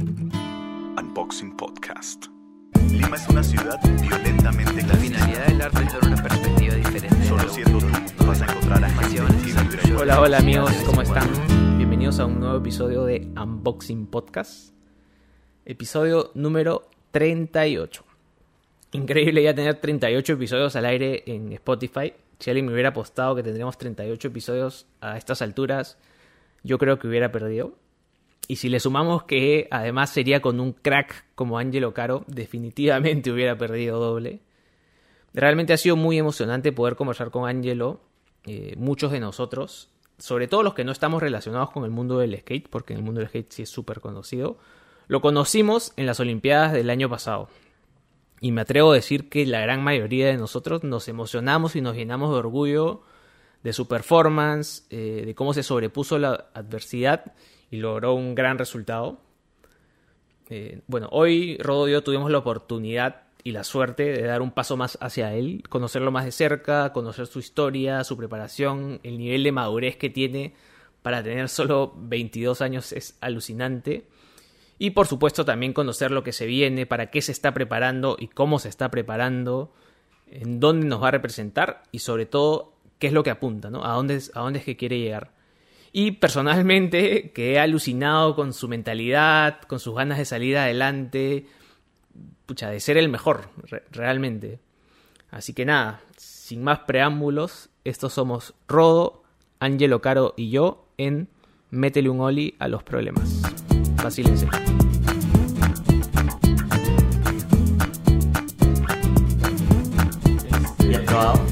Unboxing Podcast. Lima es una ciudad violentamente La finalidad del arte es dar una perspectiva diferente. Solo siendo tú vas a encontrar a gente. Hola, hola amigos, ¿cómo están? Bienvenidos a un nuevo episodio de Unboxing Podcast. Episodio número 38. Increíble ya tener 38 episodios al aire en Spotify. Si alguien me hubiera apostado que tendríamos 38 episodios a estas alturas, yo creo que hubiera perdido. Y si le sumamos que además sería con un crack como Angelo Caro, definitivamente hubiera perdido doble. Realmente ha sido muy emocionante poder conversar con Angelo, eh, muchos de nosotros, sobre todo los que no estamos relacionados con el mundo del skate, porque en el mundo del skate sí es súper conocido. Lo conocimos en las Olimpiadas del año pasado. Y me atrevo a decir que la gran mayoría de nosotros nos emocionamos y nos llenamos de orgullo de su performance, eh, de cómo se sobrepuso la adversidad y logró un gran resultado. Eh, bueno, hoy Rodo y yo tuvimos la oportunidad y la suerte de dar un paso más hacia él, conocerlo más de cerca, conocer su historia, su preparación, el nivel de madurez que tiene para tener solo 22 años es alucinante. Y por supuesto también conocer lo que se viene, para qué se está preparando y cómo se está preparando, en dónde nos va a representar y sobre todo qué es lo que apunta, ¿no? A dónde a dónde es que quiere llegar. Y personalmente quedé alucinado con su mentalidad, con sus ganas de salir adelante, pucha, de ser el mejor, re- realmente. Así que nada, sin más preámbulos, estos somos Rodo, Angelo Caro y yo en Métele un Oli a los problemas. Vacílense. ¿Ya has probado? ¿Has intentado?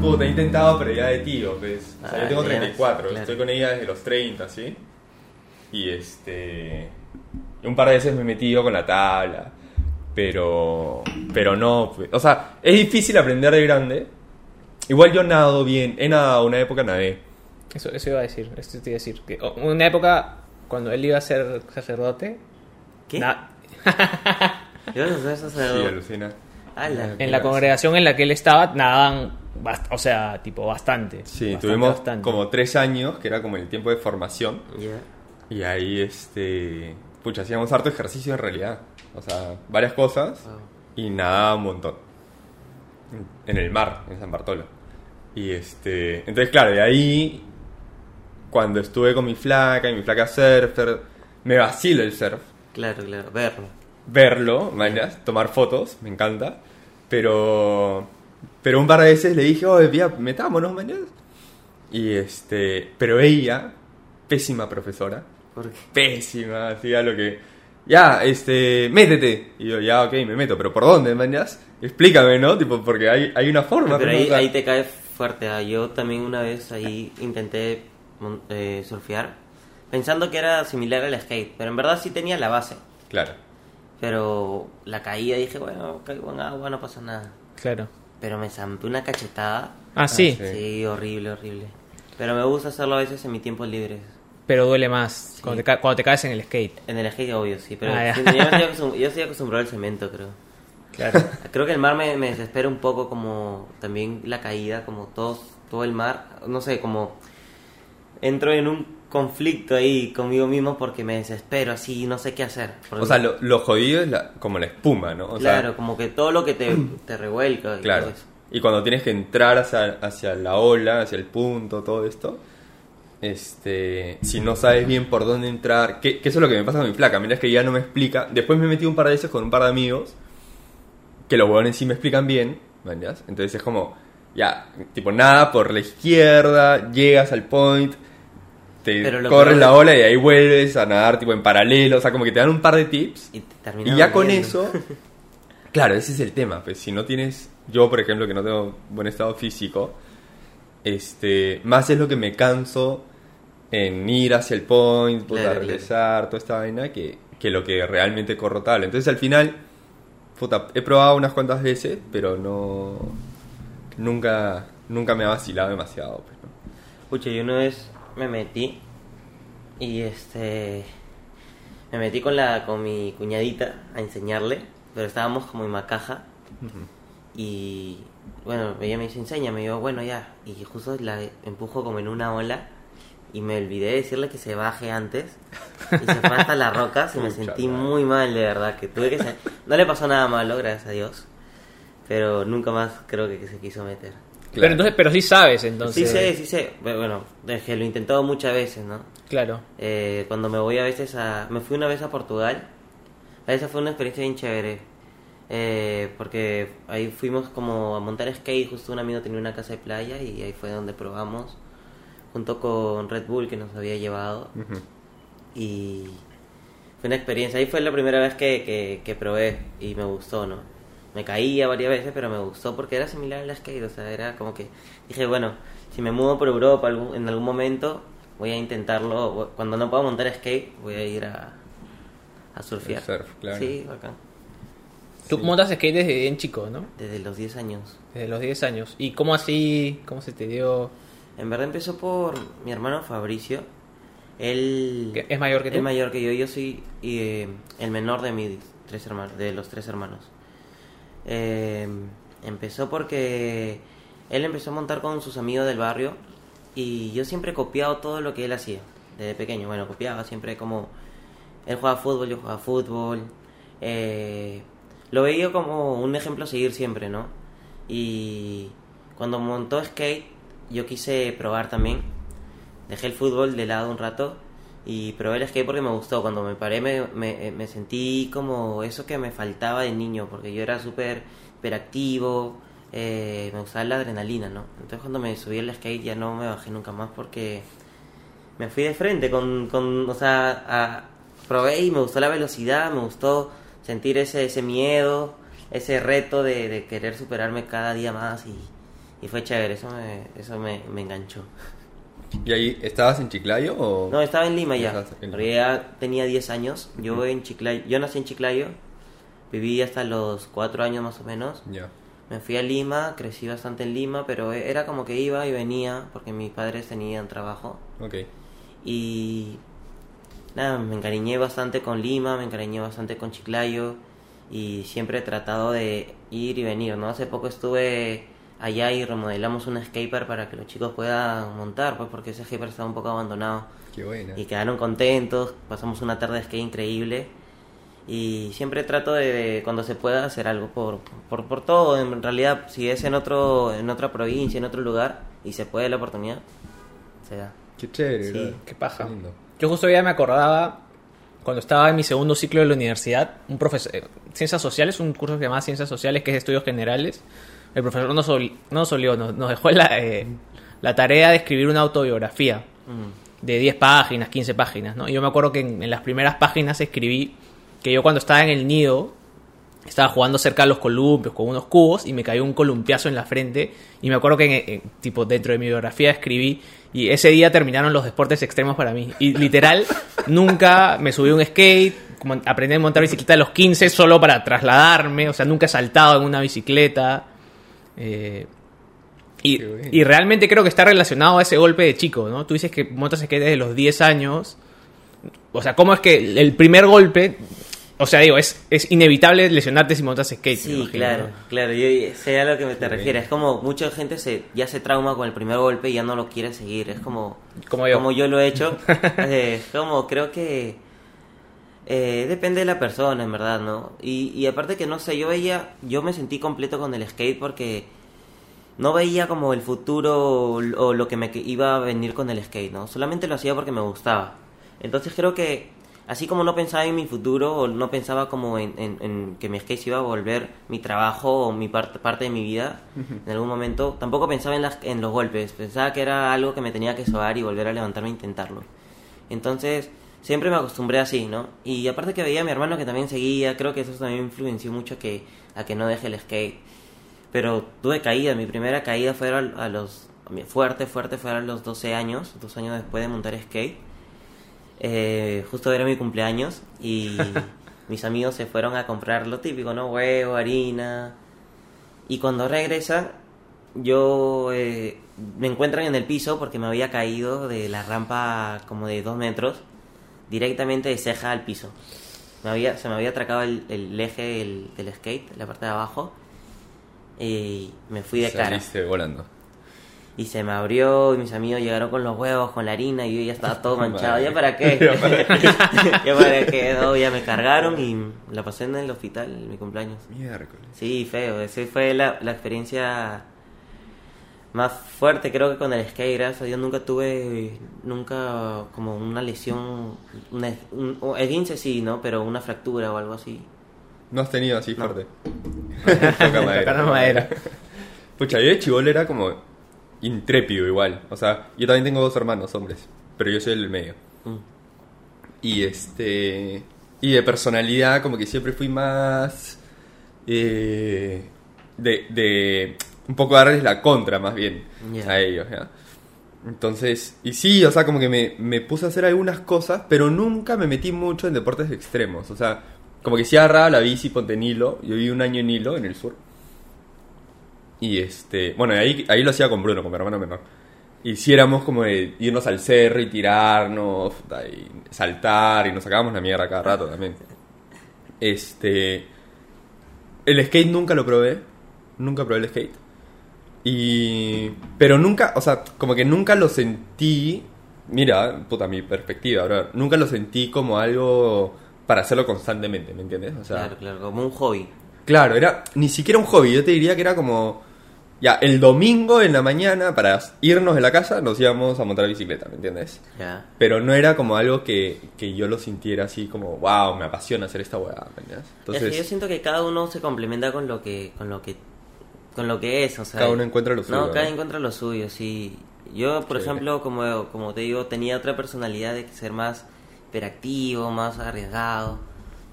Puta, he intentado, pero ya de tío, pues. O sea, Ah, yo tengo ya, 34, claro. estoy con ella desde los 30, ¿sí? Y este. Un par de veces me he metido con la tabla, pero. Pero no, pues. O sea, es difícil aprender de grande. Igual yo nado bien, he nadado una época nadé. Eso, eso iba a decir, eso te iba a decir. Que una época, cuando él iba a ser sacerdote, ¿Qué? na- Yo no sé eso Sí, alucina. Ala. en la congregación en la que él estaba, nadaban, o sea, tipo, bastante. Sí, Bastante, tuvimos bastante. como tres años, que era como el tiempo de formación. Ya. Y ahí, este. Pucha, hacíamos harto ejercicio en realidad. O sea, varias cosas. Wow. Y nadaba un montón. En el mar, en San Bartolo. Y este. Entonces, claro, de ahí. Cuando estuve con mi flaca y mi flaca surfer, me vacilo el surf. Claro, claro, verlo. Verlo, mañas, tomar fotos, me encanta. Pero. Pero un par de veces le dije, oye, ya, metámonos, mañas. Y este. Pero ella, pésima profesora ¿Por qué? pésima, hacía lo que... Ya, este, métete. Y yo, ya, ok, me meto, pero ¿por dónde, mañas? Explícame, ¿no? Tipo, porque hay, hay una forma. Pero pero, ahí, ahí te cae fuerte. ah. Yo también una vez ahí intenté eh, surfear pensando que era similar al skate, pero en verdad sí tenía la base. Claro. Pero la caída dije, bueno, caigo en agua, no pasa nada. Claro. Pero me zampé una cachetada. Ah, sí, sí. Sí, horrible, horrible. Pero me gusta hacerlo a veces en mi tiempo libre. pero duele más cuando, te ca- cuando te caes en el skate. En el skate, obvio, sí. Pero Ah, sí, yo, yo estoy acostumbrado al cemento, creo. Claro. Creo que el mar me, me desespera un poco como también la caída, como todo, todo el mar, no sé, como entro en un conflicto ahí conmigo mismo porque me desespero así, no sé qué hacer. Porque- O sea, lo, lo jodido es la, como la espuma, ¿no? O sea, claro, como que todo lo que te, te revuelca. y claro. todo eso. Y cuando tienes que entrar hacia, hacia la ola, hacia el punto, todo esto, este, si no sabes bien por dónde entrar, que, que eso es lo que me pasa con mi flaca, mira es que ya no me explica. Después me metí un par de veces con un par de amigos, que los huevones sí me explican bien, ¿mañas? Entonces es como, ya, tipo, nada por la izquierda, llegas al point, te lo corres la ola y ahí vuelves a nadar tipo en paralelo, o sea, como que te dan un par de tips. Y, Y ya con eso, claro, ese es el tema. Pues si no tienes, yo por ejemplo, que no tengo buen estado físico, este, más es lo que me canso en ir hacia el point, puta, Claro, regresar, toda esta vaina, que, que lo que realmente corro tal. Entonces al final, puta, he probado unas cuantas veces, pero no, nunca, nunca me ha vacilado demasiado. Pues, ¿no? Pucha, yo una vez me metí y este me metí con la con mi cuñadita a enseñarle, pero estábamos como en Macaja. Y bueno, ella me dice, enséñame, y yo, bueno, ya, y justo la empujo como en una ola y me olvidé de decirle que se baje antes. Y se fue hasta las rocas y me sentí muy mal de verdad que tuve que no le pasó nada malo gracias a Dios pero nunca más creo que se quiso meter Pero entonces, pero sí sabes, entonces. sí sé sí sé bueno es que lo he intentado muchas veces no Claro. Eh, cuando me voy a veces a me fui una vez a Portugal esa fue una experiencia bien chévere Eh, porque ahí fuimos como a montar skate justo un amigo tenía una casa de playa y ahí fue donde probamos junto con Red Bull que nos había llevado Ujú. y fue una experiencia. Ahí fue la primera vez que, que, que probé y me gustó, ¿no? Me caía varias veces, pero me gustó porque era similar al skate, o sea, era como que dije, bueno, si me mudo por Europa en algún momento, voy a intentarlo. Cuando no pueda montar skate, voy a ir a, a surfear. El surf, claro. Sí, bacán. Tú montas skate desde bien chico, ¿no? Desde los 10 años. Desde los 10 años. ¿Y cómo así? ¿Cómo se te dio? En verdad empezó por mi hermano Fabricio. Él ¿Que ¿Es mayor que tú? Es mayor que yo. Yo soy eh, el menor de mis tres hermanos, de los tres hermanos. Eh, empezó porque él empezó a montar con sus amigos del barrio y yo siempre he copiado todo lo que él hacía desde pequeño. Bueno, copiaba siempre como él jugaba fútbol, yo jugaba fútbol. Eh, lo veía como un ejemplo a seguir siempre, ¿no? Y cuando montó skate, yo quise probar también. Dejé el fútbol de lado un rato y probé el skate porque me gustó. Cuando me paré me, me, me sentí como eso que me faltaba de niño, porque yo era súper hiperactivo, eh, me gustaba la adrenalina, ¿no? Entonces cuando me subí al skate ya no me bajé nunca más porque me fui de frente con, con o sea, probé y me gustó la velocidad, me gustó sentir ese, ese miedo, ese reto de, de querer superarme cada día más y, y fue chévere, eso me, eso me, me enganchó. ¿Y ahí estabas en Chiclayo o...? No, estaba en Lima ya. En Lima. Porque ya tenía 10 años. Yo en Chiclayo, yo nací en Chiclayo. Viví hasta los 4 años más o menos. Ya. Me fui a Lima, crecí bastante en Lima, pero era como que iba y venía porque mis padres tenían trabajo. Ok. Y nada, me encariñé bastante con Lima, me encariñé bastante con Chiclayo y siempre he tratado de ir y venir, ¿no? Hace poco estuve allá y remodelamos un skatepark para que los chicos puedan montar, pues porque ese skatepark estaba un poco abandonado Qué buena. y quedaron contentos, pasamos una tarde de skate increíble y siempre trato de, de, cuando se pueda hacer algo por, por, por todo, en realidad si es en otro en otra provincia, en otro lugar y se puede la oportunidad, se da. Qué chévere, Sí, qué paja. lindo. Yo justo ya me acordaba cuando estaba en mi segundo ciclo de la universidad, un profesor, eh, Ciencias Sociales, un curso que se llama Ciencias Sociales, que es estudios generales. El profesor nos, obli- nos olió, nos, nos dejó la, eh, la tarea de escribir una autobiografía Mm. de 10 páginas, 15 páginas, ¿no? Y yo me acuerdo que en, en las primeras páginas escribí que yo cuando estaba en el nido estaba jugando cerca de los columpios con unos cubos y me cayó un columpiazo en la frente y me acuerdo que en- en- tipo dentro de mi biografía escribí y ese día terminaron los deportes extremos para mí y literal nunca me subí a un skate como aprendí a montar bicicleta a los 15 solo para trasladarme o sea nunca he saltado en una bicicleta eh, y, y realmente creo que está relacionado a ese golpe de chico, ¿no? Tú dices que montas skate desde los 10 años. O sea, ¿cómo es que el primer golpe... O sea, digo, es, es inevitable lesionarte si montas skate. Sí, imagino, claro, ¿no? claro, yo sé a lo que me te Sí. refieres. Es como mucha gente se ya se trauma con el primer golpe y ya no lo quiere seguir. Es como Como yo. lo he hecho. Eh, Es como creo que eh, depende de la persona, en verdad, ¿no? Y, y aparte que no sé, yo veía, yo me sentí completo con el skate porque no veía como el futuro o, o lo que me iba a venir con el skate, ¿no? Solamente lo hacía porque me gustaba. Entonces creo que así como no pensaba en mi futuro o no pensaba como en, en- en que mi skate se iba a volver mi trabajo o mi parte parte de mi vida en algún momento, tampoco pensaba en, las, en los golpes. Pensaba que era algo que me tenía que sobar y volver a levantarme e intentarlo. Entonces siempre me acostumbré así, ¿no? Y aparte que veía a mi hermano que también seguía, creo que eso también influenció mucho a que, a que no deje el skate. Pero tuve caída, mi primera caída fue a, a los... Fuerte, fuerte, fue a los 12 años, dos años después de montar skate. Eh, justo era mi cumpleaños y mis amigos se fueron a comprar lo típico, ¿no? Huevo, harina. Y cuando regresan, yo eh, me encuentran en el piso porque me había caído de la rampa como de dos metros, directamente de ceja al piso. Me había, se me había atracado el, el eje del, del skate, la parte de abajo, y me fui de cara. Saliste volando. Y se me abrió y mis amigos llegaron con los huevos, con la harina y yo ya estaba todo manchado. ¿Ya para qué? ¿Ya para qué? ya para qué, no, ya me cargaron y la pasé en el hospital en mi cumpleaños. Miércoles. Sí, feo. Esa fue la, la experiencia más fuerte creo que con el skate. Gracias a Dios nunca tuve, nunca como una lesión, una, un, esguince sí, ¿no? Pero una fractura o algo así. No has tenido así No. fuerte. Toca madera. Pucha, yo de chivolo era como intrépido igual. O sea, yo también tengo dos hermanos hombres, pero yo soy el medio. Mm. Y este. Y de personalidad, como que siempre fui más. eh, de, de. Un poco darles la contra, más bien. A ellos, ¿ya? Entonces. Y sí, o sea, como que me, me puse a hacer algunas cosas, pero nunca me metí mucho en deportes extremos. O sea, como que sí agarraba la bici, ponte en Hilo. Yo viví un año en Hilo, en el sur. Y este. Bueno, ahí, ahí lo hacía con Bruno, con mi hermano menor. Hiciéramos como de irnos al cerro y tirarnos, y saltar, y nos sacábamos la mierda cada rato también. Este. El skate nunca lo probé. Nunca probé el skate. Y. Pero nunca, o sea, como que nunca lo sentí. Mira, puta, mi perspectiva, bro. Nunca lo sentí como algo para hacerlo constantemente, ¿me entiendes? O sea, Claro, claro, como un hobby. Claro, era ni siquiera un hobby, yo te diría que era como ya el domingo en la mañana para irnos de la casa nos íbamos a montar bicicleta, ¿me entiendes? Ya. Pero no era como algo que, que yo lo sintiera así como, wow, me apasiona hacer esta weá, ¿me entiendes? es que yo siento que cada uno se complementa con lo que, con lo que, con lo que es, o sea. Cada uno encuentra lo suyo, No, cada ¿no? encuentra lo suyo, sí. Yo, por Sí. ejemplo, como, como te digo, tenía otra personalidad de ser más hiperactivo, más arriesgado.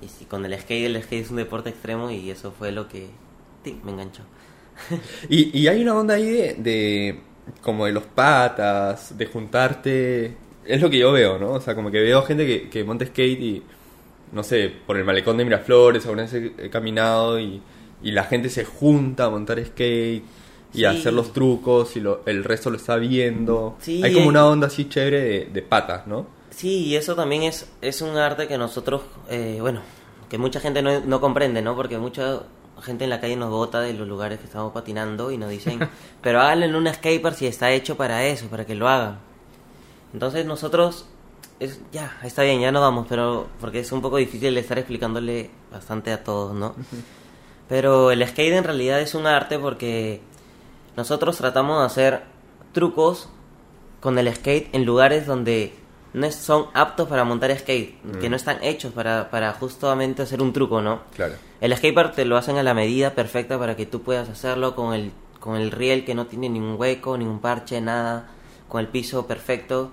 Y sí, con el skate, el skate es un deporte extremo y eso fue lo que sí, me enganchó. y, y hay una onda ahí de, de como de los patas, de juntarte, es lo que yo veo, ¿no? O sea, como que veo gente que, que monta skate y, no sé, por el malecón de Miraflores, he caminado y, y la gente se junta a montar skate y a hacer los trucos y lo- el resto lo está viendo. Sí, Hay como eh. una onda así chévere de, de patas, ¿no? Sí, y eso también es, es un arte que nosotros, eh, bueno, que mucha gente no, no comprende, ¿no? Porque mucha gente en la calle nos bota de los lugares que estamos patinando y nos dicen, pero háganlo en un skatepark si está hecho para eso, para que lo hagan. Entonces nosotros, es, ya, está bien, ya no vamos, pero porque es un poco difícil estar explicándole bastante a todos, ¿no? Pero el skate en realidad es un arte porque nosotros tratamos de hacer trucos con el skate en lugares donde no son aptos para montar skate, que no están hechos para, para justamente hacer un truco, ¿no? Claro. El skatepark te lo hacen a la medida perfecta para que tú puedas hacerlo con el, con el riel que no tiene ningún hueco, ningún parche, nada, con el piso perfecto.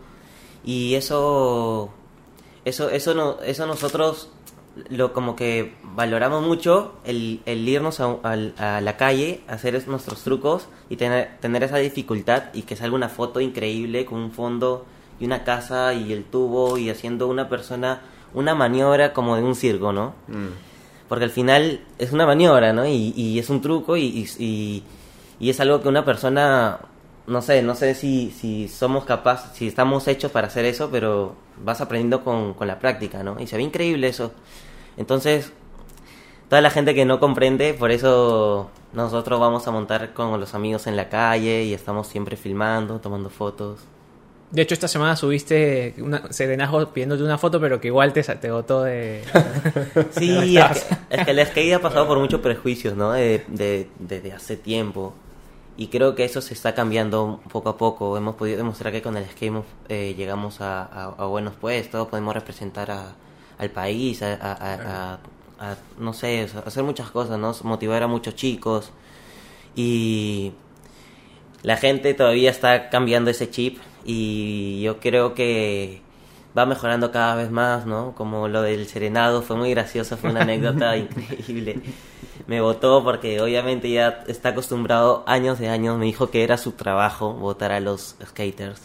Y eso, eso, eso, no, eso nosotros lo como que valoramos mucho, el, el irnos a, al- a la calle, hacer es- nuestros trucos y tener, tener esa dificultad y que salga una foto increíble con un fondo y una casa y el tubo y haciendo una persona una maniobra como de un circo, ¿no? Mm. Porque al final es una maniobra, ¿no? Y, y es un truco y, y- y es algo que una persona, no sé, no sé si, si somos capaces, si estamos hechos para hacer eso, pero vas aprendiendo con, con la práctica, ¿no? Y se ve increíble eso. Entonces, toda la gente que no comprende, por eso nosotros vamos a montar con los amigos en la calle y estamos siempre filmando, tomando fotos. De hecho, esta semana subiste una serenajo pidiéndote una foto, pero que igual te, te botó de... Sí, es que, es que el skate ha pasado por muchos prejuicios, ¿no? De, de- desde hace tiempo. Y creo que eso se está cambiando poco a poco. Hemos podido demostrar que con el skate eh, llegamos a, a- a buenos puestos, podemos representar a- al país, a, no sé, hacer muchas cosas, ¿no? Motivar a muchos chicos. Y la gente todavía está cambiando ese chip y yo creo que va mejorando cada vez más, ¿no? Como lo del serenado fue muy gracioso, fue una anécdota increíble. Me votó porque obviamente ya está acostumbrado años de años, me dijo que era su trabajo votar a los skaters.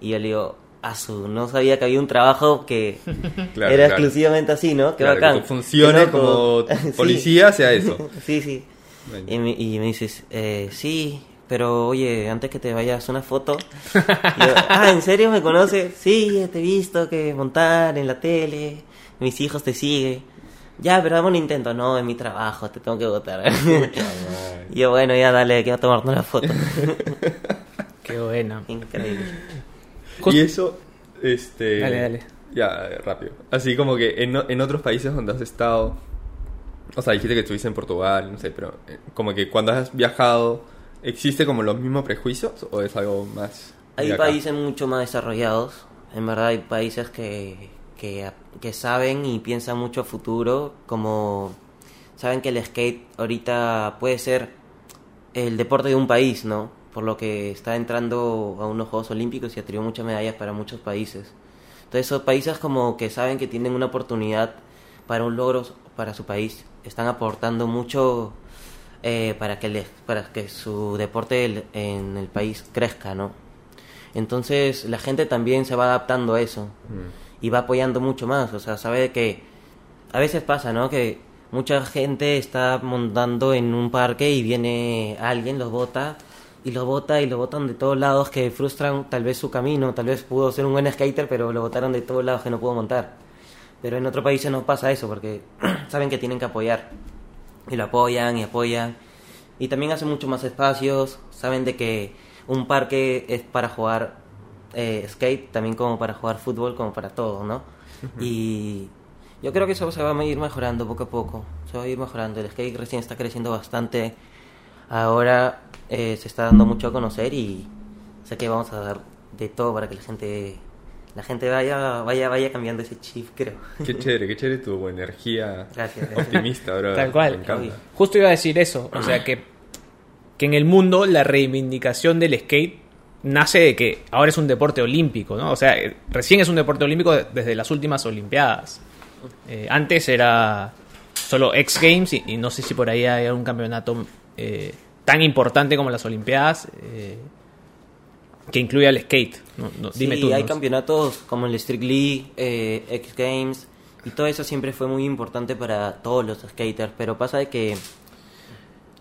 Y yo le digo, Asu, no sabía que había un trabajo que Claro, era claro. exclusivamente así, ¿no? Qué Claro, bacán. que tú funcione como policía, sea eso. Sí, sí. Bueno. Y me, y me dices, eh, sí, pero oye, antes que te vayas, una foto. Yo, ah, ¿en serio me conoces? Sí, te he visto que montar en la tele, mis hijos te siguen. Ya, pero dame un intento. No, es mi trabajo, te tengo que votar. y yo, bueno, ya dale, quiero tomarnos una foto. Qué buena. Increíble. Just- Y eso, este... Dale, dale. Ya, rápido. Así como que en, en otros países donde has estado, o sea, dijiste que estuviste en Portugal, no sé, pero eh, como que cuando has viajado, ¿existe como los mismos prejuicios o es algo más? Hay acá? países mucho más desarrollados. En verdad hay países que, que, saben y piensan mucho futuro, como saben que el skate ahorita puede ser el deporte de un país, ¿no? Por lo que está entrando a unos Juegos Olímpicos y traído muchas medallas para muchos países. Entonces esos países como que saben que tienen una oportunidad para un logro para su país, están aportando mucho eh, para que les, para que su deporte en el país crezca, ¿no? Entonces la gente también se va adaptando a eso Mm. Y va apoyando mucho más, o sea, sabe que a veces pasa, ¿no? Que mucha gente está montando en un parque y viene alguien, los bota y lo bota y lo botan de todos lados que frustran tal vez su camino, tal vez pudo ser un buen skater, pero lo botaron de todos lados que no pudo montar. Pero en otros países no pasa eso porque saben que tienen que apoyar y lo apoyan y apoyan y también hacen mucho más espacios, saben de que un parque es para jugar eh, skate, también como para jugar fútbol, como para todo, ¿no? Y yo creo que eso se va a ir mejorando poco a poco, se va a ir mejorando, el skate recién está creciendo bastante, ahora eh, se está dando mucho a conocer y sé que vamos a dar de todo para que la gente la gente vaya vaya vaya cambiando ese chip, creo. Qué chévere, qué chévere tu energía Gracias, gracias. optimista, bro. Tal cual. Me encanta. Justo iba a decir eso, o sea que, que en el mundo la reivindicación del skate nace de que ahora es un deporte olímpico, ¿no? O sea, eh, recién es un deporte olímpico de- desde las últimas Olimpiadas. Eh, antes era solo X Games y, y no sé si por ahí hay un campeonato eh, tan importante como las Olimpiadas eh, que incluya el skate. No, no, dime sí, tú. hay ¿no? campeonatos como el Street League, X Games y todo eso siempre fue muy importante para todos los skaters, pero pasa de que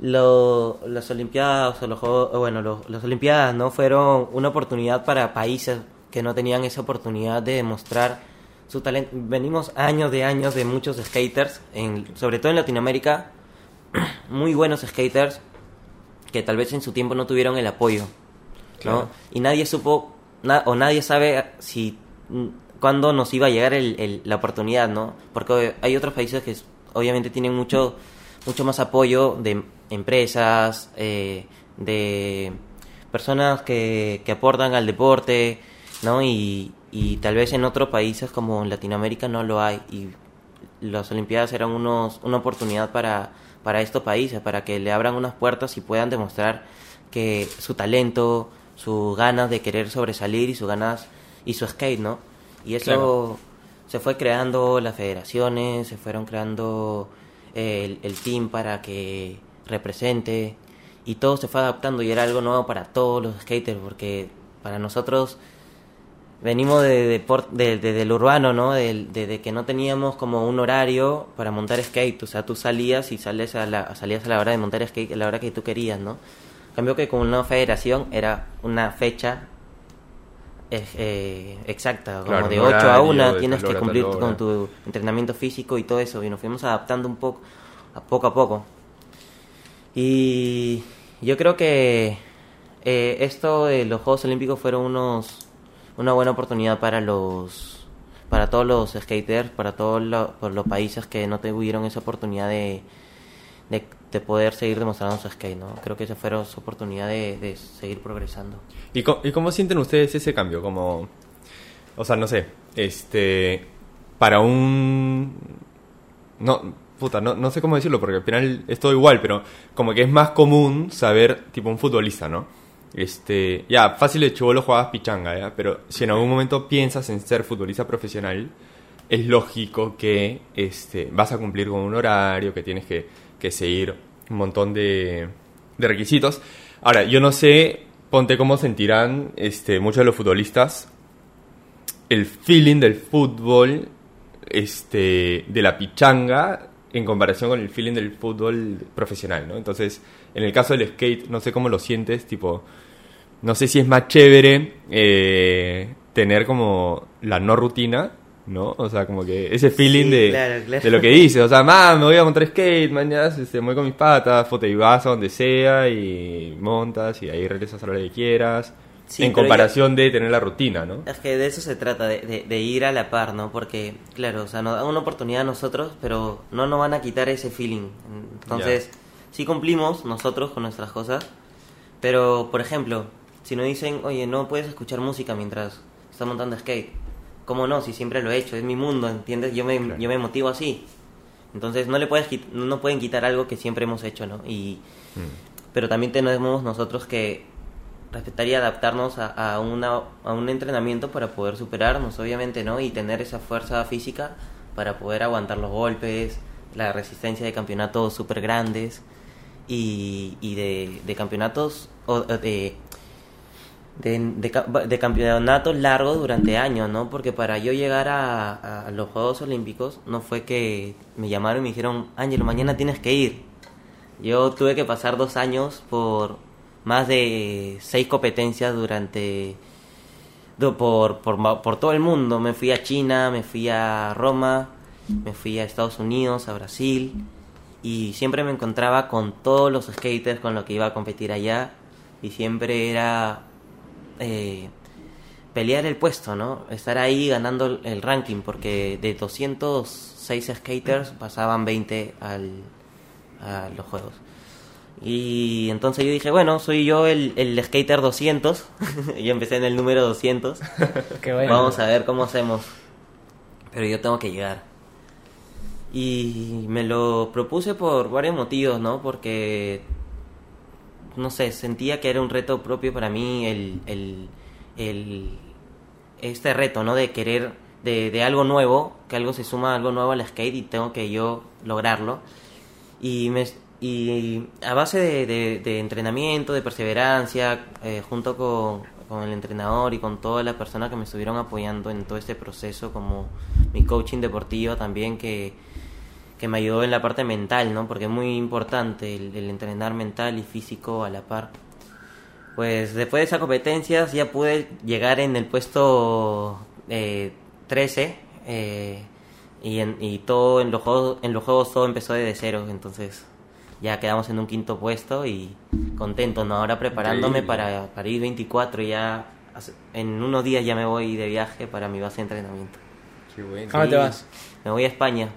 lo- las Olimpiadas o los Juegos- o bueno, los- las Olimpiadas no fueron una oportunidad para países que no tenían esa oportunidad de demostrar su talento. Venimos años de años de muchos skaters, en, sobre todo en Latinoamérica, muy buenos skaters que tal vez en su tiempo no tuvieron el apoyo. ¿no? Claro. Y nadie supo, na- o nadie sabe si mm, cuándo nos iba a llegar el- el- la oportunidad, ¿no? Porque hay otros países que obviamente tienen mucho, mucho más apoyo de empresas, eh, de personas que, que aportan al deporte, ¿no? Y, y tal vez en otros países como en Latinoamérica no lo hay. Y las Olimpiadas eran unos, una oportunidad para, para estos países, para que le abran unas puertas y puedan demostrar que su talento, sus ganas de querer sobresalir y sus ganas y su skate, ¿no? Y eso Claro. se fue creando las federaciones, se fueron creando el, el team para que represente y todo se fue adaptando y era algo nuevo para todos los skaters porque para nosotros venimos de, de- de- del urbano, ¿no? De que no teníamos como un horario para montar skate. O sea, tú salías y sales a la, salías a la hora de montar skate a la hora que tú querías, ¿no? Cambio que con una federación era una fecha eh, exacta, como Claro, de un 8 a horario, 1 de tienes que cumplir con tu entrenamiento físico y todo eso. Y nos fuimos adaptando un poco, a poco a poco. Y yo creo que eh, esto de los Juegos Olímpicos fueron unos una buena oportunidad para los para todos los skaters, para todos lo- por los países que no tuvieron esa oportunidad de, de, de poder seguir demostrando su skate, ¿no? Creo que esa fue su oportunidad de, de seguir progresando. ¿Y cómo, ¿Y cómo sienten ustedes ese cambio? Como, o sea, no sé, este, para un, no, puta, no, no sé cómo decirlo porque al final es todo igual, pero como que es más común saber, tipo un futbolista, ¿no? Este, ya, fácil de chivolo jugabas pichanga, ¿ya? Pero si en algún momento piensas en ser futbolista profesional, es lógico que este, vas a cumplir con un horario, que tienes que, que seguir un montón de, de requisitos. Ahora, yo no sé, ponte cómo sentirán este, muchos de los futbolistas el feeling del fútbol, este, de la pichanga, en comparación con el feeling del fútbol profesional, ¿no? Entonces, en el caso del skate, no sé cómo lo sientes, tipo, no sé si es más chévere eh, tener como la no rutina, ¿no? O sea, como que ese feeling Sí, de, claro, claro. de lo que dices, o sea, más me voy a montar skate, mañana este, me voy con mis patas, foto y vas a donde sea y montas y ahí regresas a la hora que quieras. Sí, en comparación de tener la rutina, ¿no? Es que de eso se trata, de, de- de ir a la par, ¿no? Porque, claro, o sea, nos dan una oportunidad a nosotros, pero no nos van a quitar ese feeling. Entonces, sí cumplimos nosotros con nuestras cosas, pero, por ejemplo, si nos dicen, oye, no puedes escuchar música mientras estás montando skate, ¿cómo no? Si siempre lo he hecho, es mi mundo, ¿entiendes? Yo me, Claro. yo me motivo así. Entonces, no le puedes no pueden quitar algo que siempre hemos hecho, ¿no? Y, pero también tenemos nosotros que respetar y adaptarnos a, a, una, a un entrenamiento para poder superarnos, obviamente, ¿no? Y tener esa fuerza física para poder aguantar los golpes, la resistencia de campeonatos súper grandes y, y de, de campeonatos o de, de, de, de campeonatos largos durante años, ¿no? Porque para yo llegar a, los Juegos Olímpicos no fue que me llamaron y me dijeron, Ángelo, mañana tienes que ir. Yo tuve que pasar dos años por más de seis competencias durante por, por, por todo el mundo. Me fui a China, me fui a Roma, me fui a Estados Unidos, a Brasil y siempre me encontraba con todos los skaters con los que iba a competir allá y siempre era eh, pelear el puesto, ¿no? Estar ahí ganando el- ranking porque de 206 skaters pasaban 20 al, a los juegos. Y entonces yo dije, bueno, soy yo el, el skater 200. yo empecé en el número 200. Qué bueno. Vamos a ver cómo hacemos. Pero yo tengo que llegar. Y me lo propuse por varios motivos, ¿no? Porque, no sé, sentía que era un reto propio para mí el, el, este reto, ¿no? De querer, de, de algo nuevo, que algo se suma a algo nuevo al skate y tengo que yo lograrlo. Y, me, y a base de entrenamiento, de perseverancia, eh, junto con, con el entrenador y con todas las personas que me estuvieron apoyando en todo este proceso, como mi coaching deportivo también, que, que me ayudó en la parte mental, ¿no? Porque es muy importante el, el entrenar mental y físico a la par. Pues después de esas competencias ya pude llegar en el puesto eh, 13 eh, y, en, y todo en los, juegos, en los juegos todo empezó desde cero, entonces ya quedamos en un quinto puesto y contento, ¿no? Ahora preparándome Increíble. para, para ir 24 ya en unos días ya me voy de viaje para mi base de entrenamiento. Qué bueno. ¿A dónde Sí, vas? Me voy a España.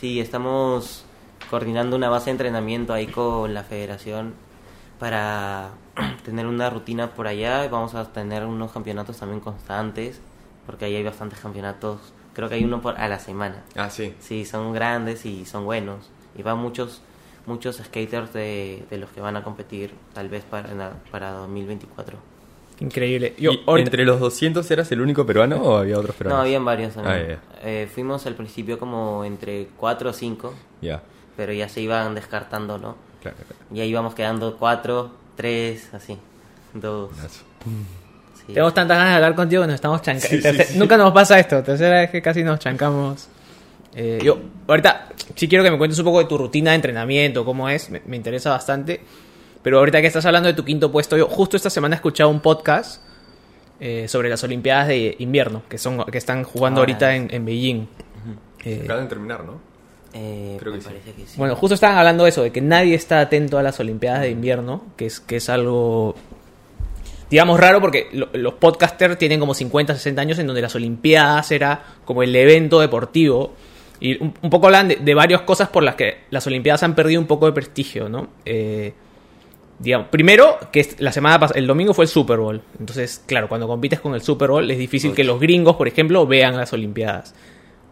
Sí, estamos coordinando una base de entrenamiento ahí con la federación para tener una rutina por allá. Vamos a tener unos campeonatos también constantes, porque ahí hay bastantes campeonatos. Creo que hay uno por, a la semana. Ah, sí. Sí, son grandes y son buenos. Y van muchos muchos skaters de, de los que van a competir tal vez para, para 2024. Increíble. Yo, ¿Y ahorita- ¿Entre los 200 eras el único peruano o había otros No, peruanos? habían varios también. Ah, ya, Eh, fuimos al principio como entre 4 o 5, Ya, pero ya se iban descartando, ¿no? claro, claro. Y ahí íbamos quedando cuatro, tres, así. Dos. Eso. sí. Tenemos tantas ganas de hablar contigo que nos estamos chancando. Sí, sí, sí. Nunca nos pasa esto. Tercera vez que casi nos chancamos. Eh, yo, ahorita, sí quiero que me cuentes un poco de tu rutina de entrenamiento, cómo es. Me, me interesa bastante. Pero ahorita que estás hablando de tu quinto puesto, yo justo esta semana he escuchado un podcast eh, sobre las Olimpiadas de invierno que son que están jugando Ah, ahorita en, en Beijing. Eh, Acaban de terminar, ¿no? Eh, Creo me que sí. parece que sí. Bueno, justo estaban hablando de eso, de que nadie está atento a las Olimpiadas de invierno, que es, que es algo, digamos, raro porque lo- los podcasters tienen como 50, 60 años en donde las Olimpiadas era como el evento deportivo. Y un, un poco hablan de, de varias cosas por las que las Olimpiadas han perdido un poco de prestigio, ¿no? Eh, digamos, primero, que la semana pas- el domingo fue el Super Bowl. Entonces, claro, cuando compites con el Super Bowl es difícil que los gringos, por ejemplo, vean las Olimpiadas.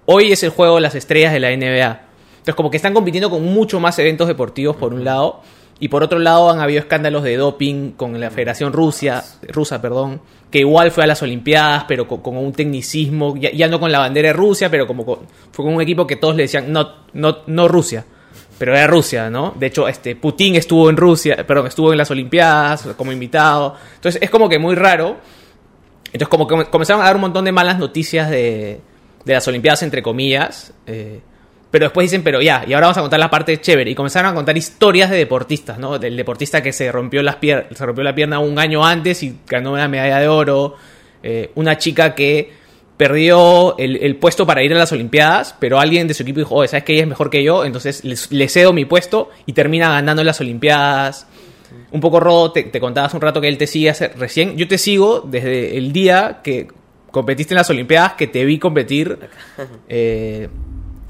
Hoy es el juego de las estrellas de la NBA. Entonces, como que están compitiendo con mucho más eventos deportivos por un lado. Y por otro lado, han habido escándalos de doping con la Federación Rusia, rusa, perdón, que igual fue a las Olimpiadas, pero con, con un tecnicismo, ya, ya no con la bandera de Rusia, pero como con- fue con un equipo que todos le decían, no, no, no Rusia, pero era Rusia, ¿no? De hecho, este, Putin estuvo en Rusia, perdón, estuvo en las Olimpiadas como invitado. Entonces, es como que muy raro. Entonces, como que comenzaron a dar un montón de malas noticias de, de las Olimpiadas, entre comillas. eh, pero después dicen, pero ya, y ahora vamos a contar la parte chévere. Y comenzaron a contar historias de deportistas, ¿no? Del deportista que se rompió, las se rompió la pierna un año antes y ganó una medalla de oro. eh, una chica que perdió el, el puesto para ir a las Olimpiadas, pero alguien de su equipo dijo, oye, ¿sabes que ella es mejor que yo? Entonces le, cedo mi puesto y termina ganando las Olimpiadas. Un poco Rodo, te, te contaba hace un rato que él te sigue hace- recién. Yo te sigo desde el día que competiste en las Olimpiadas, que te vi competir, eh,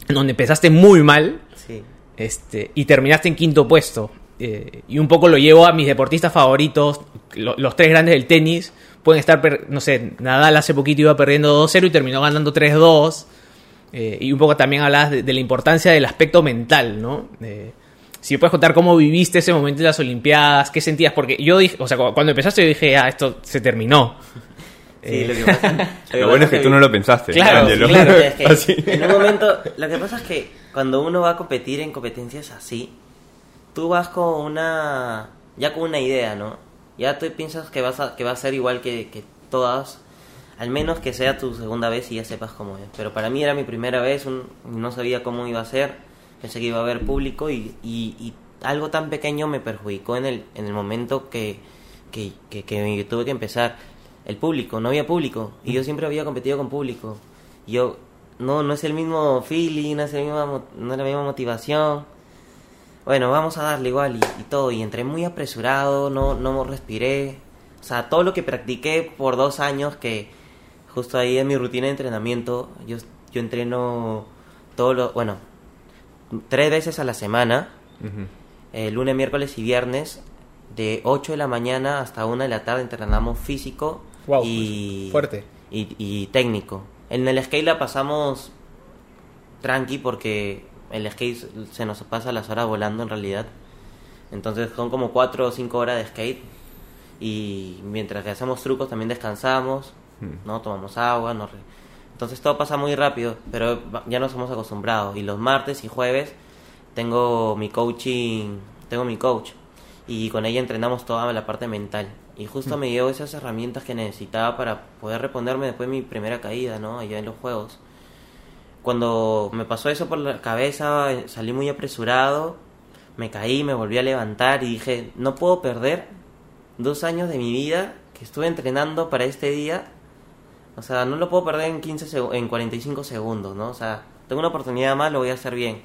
donde empezaste muy mal Sí. este, y terminaste en quinto puesto. Eh, y un poco lo llevo a mis deportistas favoritos, lo- los tres grandes del tenis. Pueden estar, per- no sé, Nadal hace poquito iba perdiendo 2-0 y terminó ganando 3-2. Eh, y un poco también hablabas de, de la importancia del aspecto mental, ¿no? Eh, si me puedes contar cómo viviste ese momento de las Olimpiadas, qué sentías, porque yo dije, o sea, cu- cuando empezaste yo dije, ah, esto se terminó. Sí, Eh, lo que pasa, lo que Lo bueno es que tú no lo pensaste, Claro, Angelo. Claro, es que Así. en un momento, lo que pasa es que cuando uno va a competir en competencias así, tú vas con una, ya con una idea, ¿no? Ya tú piensas que vas a, que va a ser igual que, que todas, al menos que sea tu segunda vez y ya sepas cómo es. Pero para mí era mi primera vez, un- no sabía cómo iba a ser, pensé que iba a haber público y, y- y algo tan pequeño me perjudicó en el, en el momento que, que, que, que tuve que empezar. El público, no había público y yo siempre había competido con público. Yo, no, no es el mismo feeling, no es, el mismo, mo- no es la misma motivación. Bueno, vamos a darle igual y, y todo. Y entré muy apresurado, no, no respiré. O sea, todo lo que practiqué por dos años, que justo ahí en mi rutina de entrenamiento, yo, yo entreno todo lo, bueno, tres veces a la semana, eh, lunes, miércoles y viernes, de 8 de la mañana hasta 1 de la tarde entrenamos físico Guau, y, fuerte. y, y técnico. En el skate la pasamos tranqui porque el skate se nos pasa las horas volando en realidad. Entonces son como 4 o 5 horas de skate y mientras que hacemos trucos también descansamos, Mm. ¿no? Tomamos agua, nos re- entonces todo pasa muy rápido, pero ya nos hemos acostumbrado. Y los martes y jueves tengo mi coaching, tengo mi coach y con ella entrenamos toda la parte mental. Y justo me dio esas herramientas que necesitaba para poder reponerme después de mi primera caída, ¿no? Allá en los juegos. Cuando me pasó eso por la cabeza, salí muy apresurado, me caí, me volví a levantar y dije, no puedo perder dos años de mi vida que estuve entrenando para este día. O sea, no lo puedo perder en 15 seg- en 45 segundos, ¿no? O sea, tengo una oportunidad más, lo voy a hacer bien.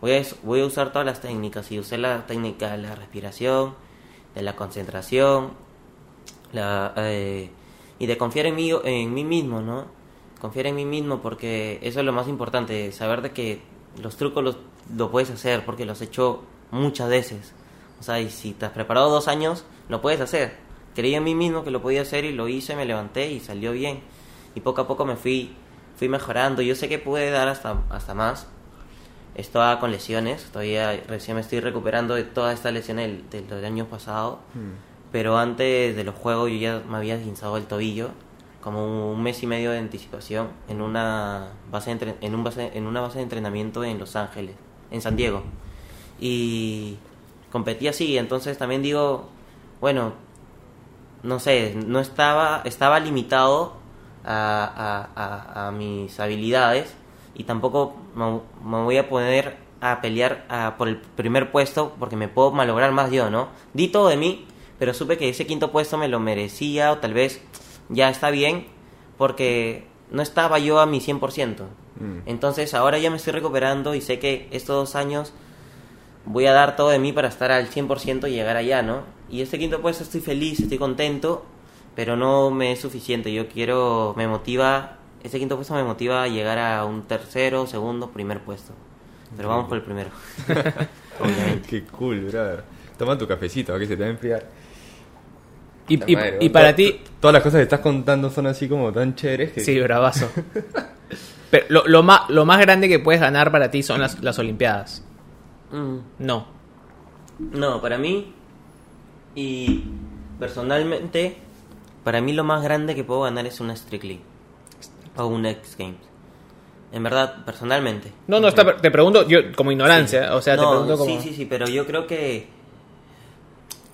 Voy a, voy a usar todas las técnicas y usé la técnica de la respiración, de la concentración, la, eh, y de confiar en mí, en mí mismo, ¿no? Confiar en mí mismo porque eso es lo más importante, saber de que los trucos los, lo puedes hacer porque los he hecho muchas veces. O sea, y si te has preparado dos años, lo puedes hacer. Creí en mí mismo que lo podía hacer y lo hice, me levanté y salió bien. Y poco a poco me fui, fui mejorando. Yo sé que pude dar hasta, hasta más. Estaba con lesiones, todavía recién me estoy recuperando de todas estas lesiones del, del año pasado. Pero antes de los juegos yo ya me había guinzado el tobillo, como un mes y medio de anticipación, en una base de, en un base, en una base de entrenamiento en Los Ángeles, en San Diego. Y competí así, entonces también digo, bueno, no sé, no estaba, estaba limitado a, mis habilidades y tampoco me, me voy a poner a pelear a- por el primer puesto porque me puedo malograr más yo, ¿no? Di todo de mí, pero supe que ese quinto puesto me lo merecía o tal vez ya está bien porque no estaba yo a mi 100%. Mm. Entonces ahora ya me estoy recuperando y sé que estos dos años voy a dar todo de mí para estar al 100% y llegar allá, ¿no? Y este quinto puesto estoy feliz, estoy contento, pero no me es suficiente. Yo quiero, me motiva, este quinto puesto me motiva a llegar a un tercero, segundo, primer puesto. Pero vamos por el primero. Obviamente. Qué cool, brother. Toma tu cafecito, que se te va a enfriar. Y, La y- madre, y ¿no? para To- ti, Todas las cosas que estás contando son así como tan chéveres que... sí, bravazo. Pero lo, lo más, lo más grande que puedes ganar para ti son las, las Olimpiadas. Mm. No. No, para mí y personalmente, para mí lo más grande que puedo ganar es una Strictly o un X Games. En verdad, personalmente. No, no, está, te pregunto yo como ignorancia, Sí. o sea, te pregunto como... Sí, sí, sí, pero yo creo que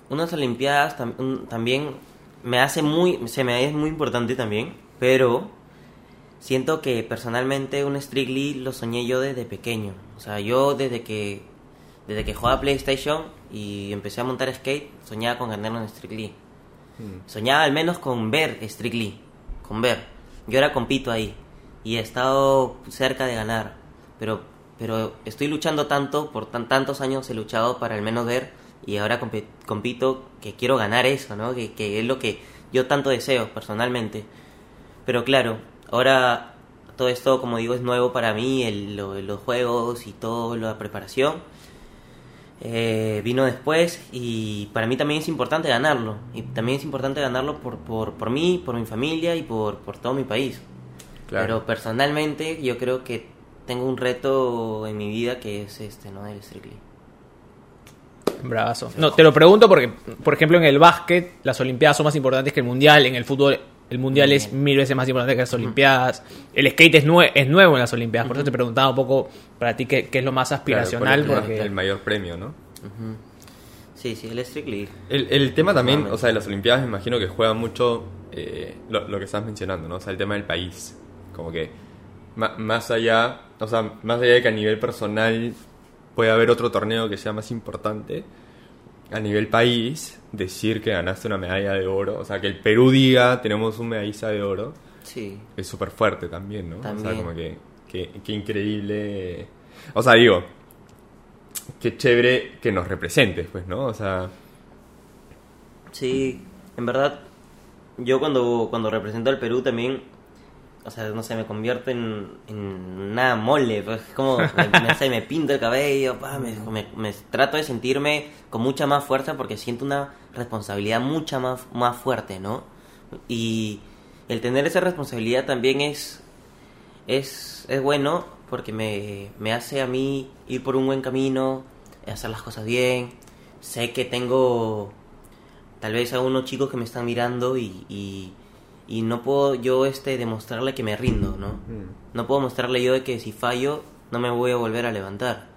unas Olimpiadas tam- un- también me hace muy, se me es muy importante también, pero siento que personalmente un Strictly lo soñé yo desde pequeño. O sea, yo desde que desde que jugaba PlayStation y empecé a montar skate, soñaba con ganar un Strictly. Mm. Soñaba al menos con ver Strictly, con ver. Yo era compito ahí y he estado cerca de ganar, pero pero estoy luchando tanto, por tan, tantos años he luchado para al menos ver, y ahora compito que quiero ganar eso, ¿no? Que, que es lo que yo tanto deseo personalmente. Pero claro, ahora todo esto, como digo, es nuevo para mí, el- lo- los juegos y toda la preparación. Eh, vino después y para mí también es importante ganarlo. Y también es importante ganarlo por, por, por mí, por mi familia y por, por todo mi país. Claro. Pero personalmente yo creo que tengo un reto en mi vida que es este, ¿no? El Strictly. Bravazo. No, te lo pregunto porque, por ejemplo, en el básquet las Olimpiadas son más importantes que el Mundial. En el fútbol el Mundial es mil veces más importante que las Olimpiadas. El skate es, nue- es nuevo en las Olimpiadas. Por eso te preguntaba un poco para ti qué, qué es lo más Claro, aspiracional. el- porque... el mayor premio, ¿no? Sí, sí, el Strictly. El, el tema también, o sea, de las Olimpiadas me imagino que juega mucho eh, lo, lo que estás mencionando, ¿no? O sea, el tema del país. Como que más allá, o sea, más allá de que a nivel personal puede haber otro torneo que sea más importante, a nivel país, decir que ganaste una medalla de oro, o sea, que el Perú diga tenemos un medallista de oro, Sí. es súper fuerte también, ¿no? O sea, como que, que, que increíble. O sea, digo, qué chévere que nos representes, pues, ¿no? O sea, Sí, en verdad, yo cuando, cuando represento al Perú también, o sea, no sé, me convierto en, en una mole, pues es como, me, sé, me pinto el cabello, pa, me, me- me trato de sentirme con mucha más fuerza porque siento una responsabilidad mucha más, más fuerte, ¿no? Y el tener esa responsabilidad también es, es, es bueno porque me, me hace a mí ir por un buen camino, hacer las cosas bien. Sé que tengo tal vez a unos chicos que me están mirando y, y no puedo yo este demostrarle que me rindo, ¿no? Mm. No puedo mostrarle yo de que si fallo no me voy a volver a levantar.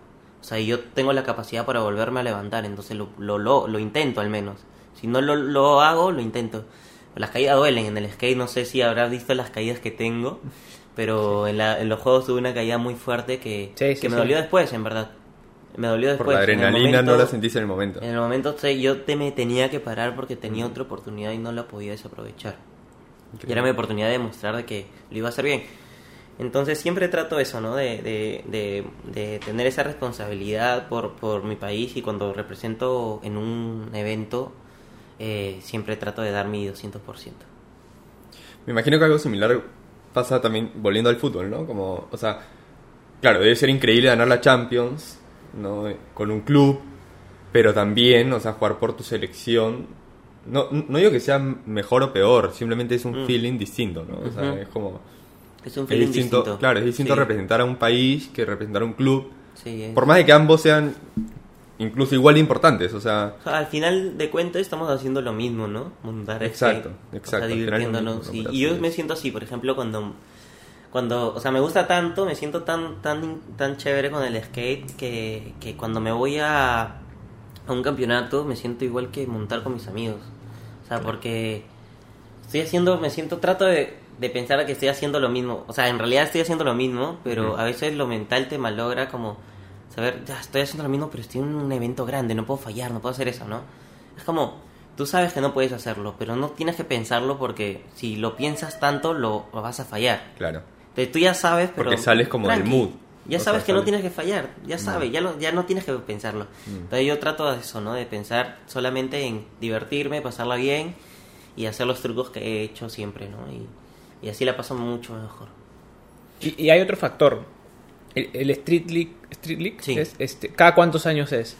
O sea, yo tengo la capacidad para volverme a levantar, entonces lo, lo, lo, lo intento al menos. Si no lo, lo hago, lo intento. Las caídas duelen, en el skate no sé si habrás visto las caídas que tengo, pero en, la, en los juegos tuve una caída muy fuerte que, Sí, sí, que me dolió después, en verdad. Me dolió después. por la adrenalina no la sentís en el momento. en el momento sí, yo te me tenía que parar porque tenía otra oportunidad y no la podía desaprovechar. Y era mi oportunidad de demostrar de que lo iba a hacer bien. Entonces siempre trato eso, ¿no? De, de, de, de tener esa responsabilidad por, por mi país y cuando represento en un evento, eh, siempre trato de dar mi 200%. Me imagino que algo similar pasa también volviendo al fútbol, ¿no? Como, o sea, claro, debe ser increíble ganar la Champions, ¿no? Con un club, pero también, o sea, jugar por tu selección. No, no digo que sea mejor o peor, simplemente es un Mm. feeling distinto, ¿no? O sea, es como... Es un Es feeling distinto, distinto. claro, es distinto Sí. representar a un país que representar a un club. Sí, es- Por más de que ambos sean incluso igual de importantes, o sea, O sea, al final de cuentas estamos haciendo lo mismo, ¿no? Montar Exacto, skate, exacto, O sea, divirtiéndonos. mismo, y, y yo me siento así, por ejemplo, cuando, cuando, o sea, me gusta tanto, me siento tan, tan, tan chévere con el skate que, que cuando me voy a, a un campeonato me siento igual que montar con mis amigos. Sea, porque estoy haciendo, me siento, trato de, de pensar que estoy haciendo lo mismo. O sea, en realidad estoy haciendo lo mismo, pero Ujú. a veces lo mental te malogra como saber, ya estoy haciendo lo mismo, pero estoy en un evento grande, no puedo fallar, no puedo hacer eso, ¿no? Es como, tú sabes que no puedes hacerlo, pero no tienes que pensarlo porque si lo piensas tanto, lo, lo vas a fallar. claro. Entonces tú ya sabes, pero... Porque sales como del tranqui. mood. Ya O sabes sea, que no tienes que fallar, ya sabes, ya, lo- ya no tienes que pensarlo. Mm. Entonces yo trato de eso, ¿no? De pensar solamente en divertirme, pasarla bien y hacer los trucos que he hecho siempre, ¿no? Y, y así la paso mucho mejor. Y, y hay otro factor. El, el Street League, Street League Sí. es, este, ¿cada cuántos años es?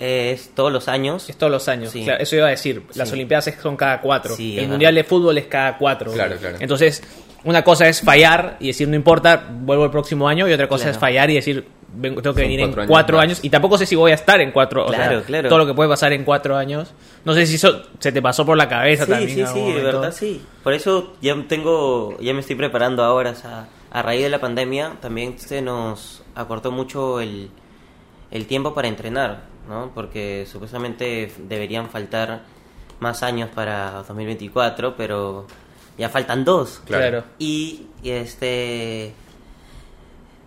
Eh, es todos los años. Es todos los años. Sí. Claro, eso iba a decir. Las Sí. Olimpiadas es- son cada cuatro. Sí, el Mundial verdad. de Fútbol es cada cuatro. Claro, claro. Entonces, una cosa es fallar y decir, no importa, vuelvo el próximo año. Y otra cosa Claro. es fallar y decir, tengo que venir en cuatro años. Y tampoco sé si voy a estar en cuatro. o Claro, sea, claro. Todo lo que puede pasar en cuatro años. No sé si eso se te pasó por la cabeza Sí, también. sí, sí, algún de verdad sí. Por eso ya tengo, ya me estoy preparando ahora. O sea, a raíz de la pandemia también se nos acortó mucho el, el tiempo para entrenar, ¿no? Porque supuestamente deberían faltar más años para 2024, pero ya faltan dos. Claro. Y y, este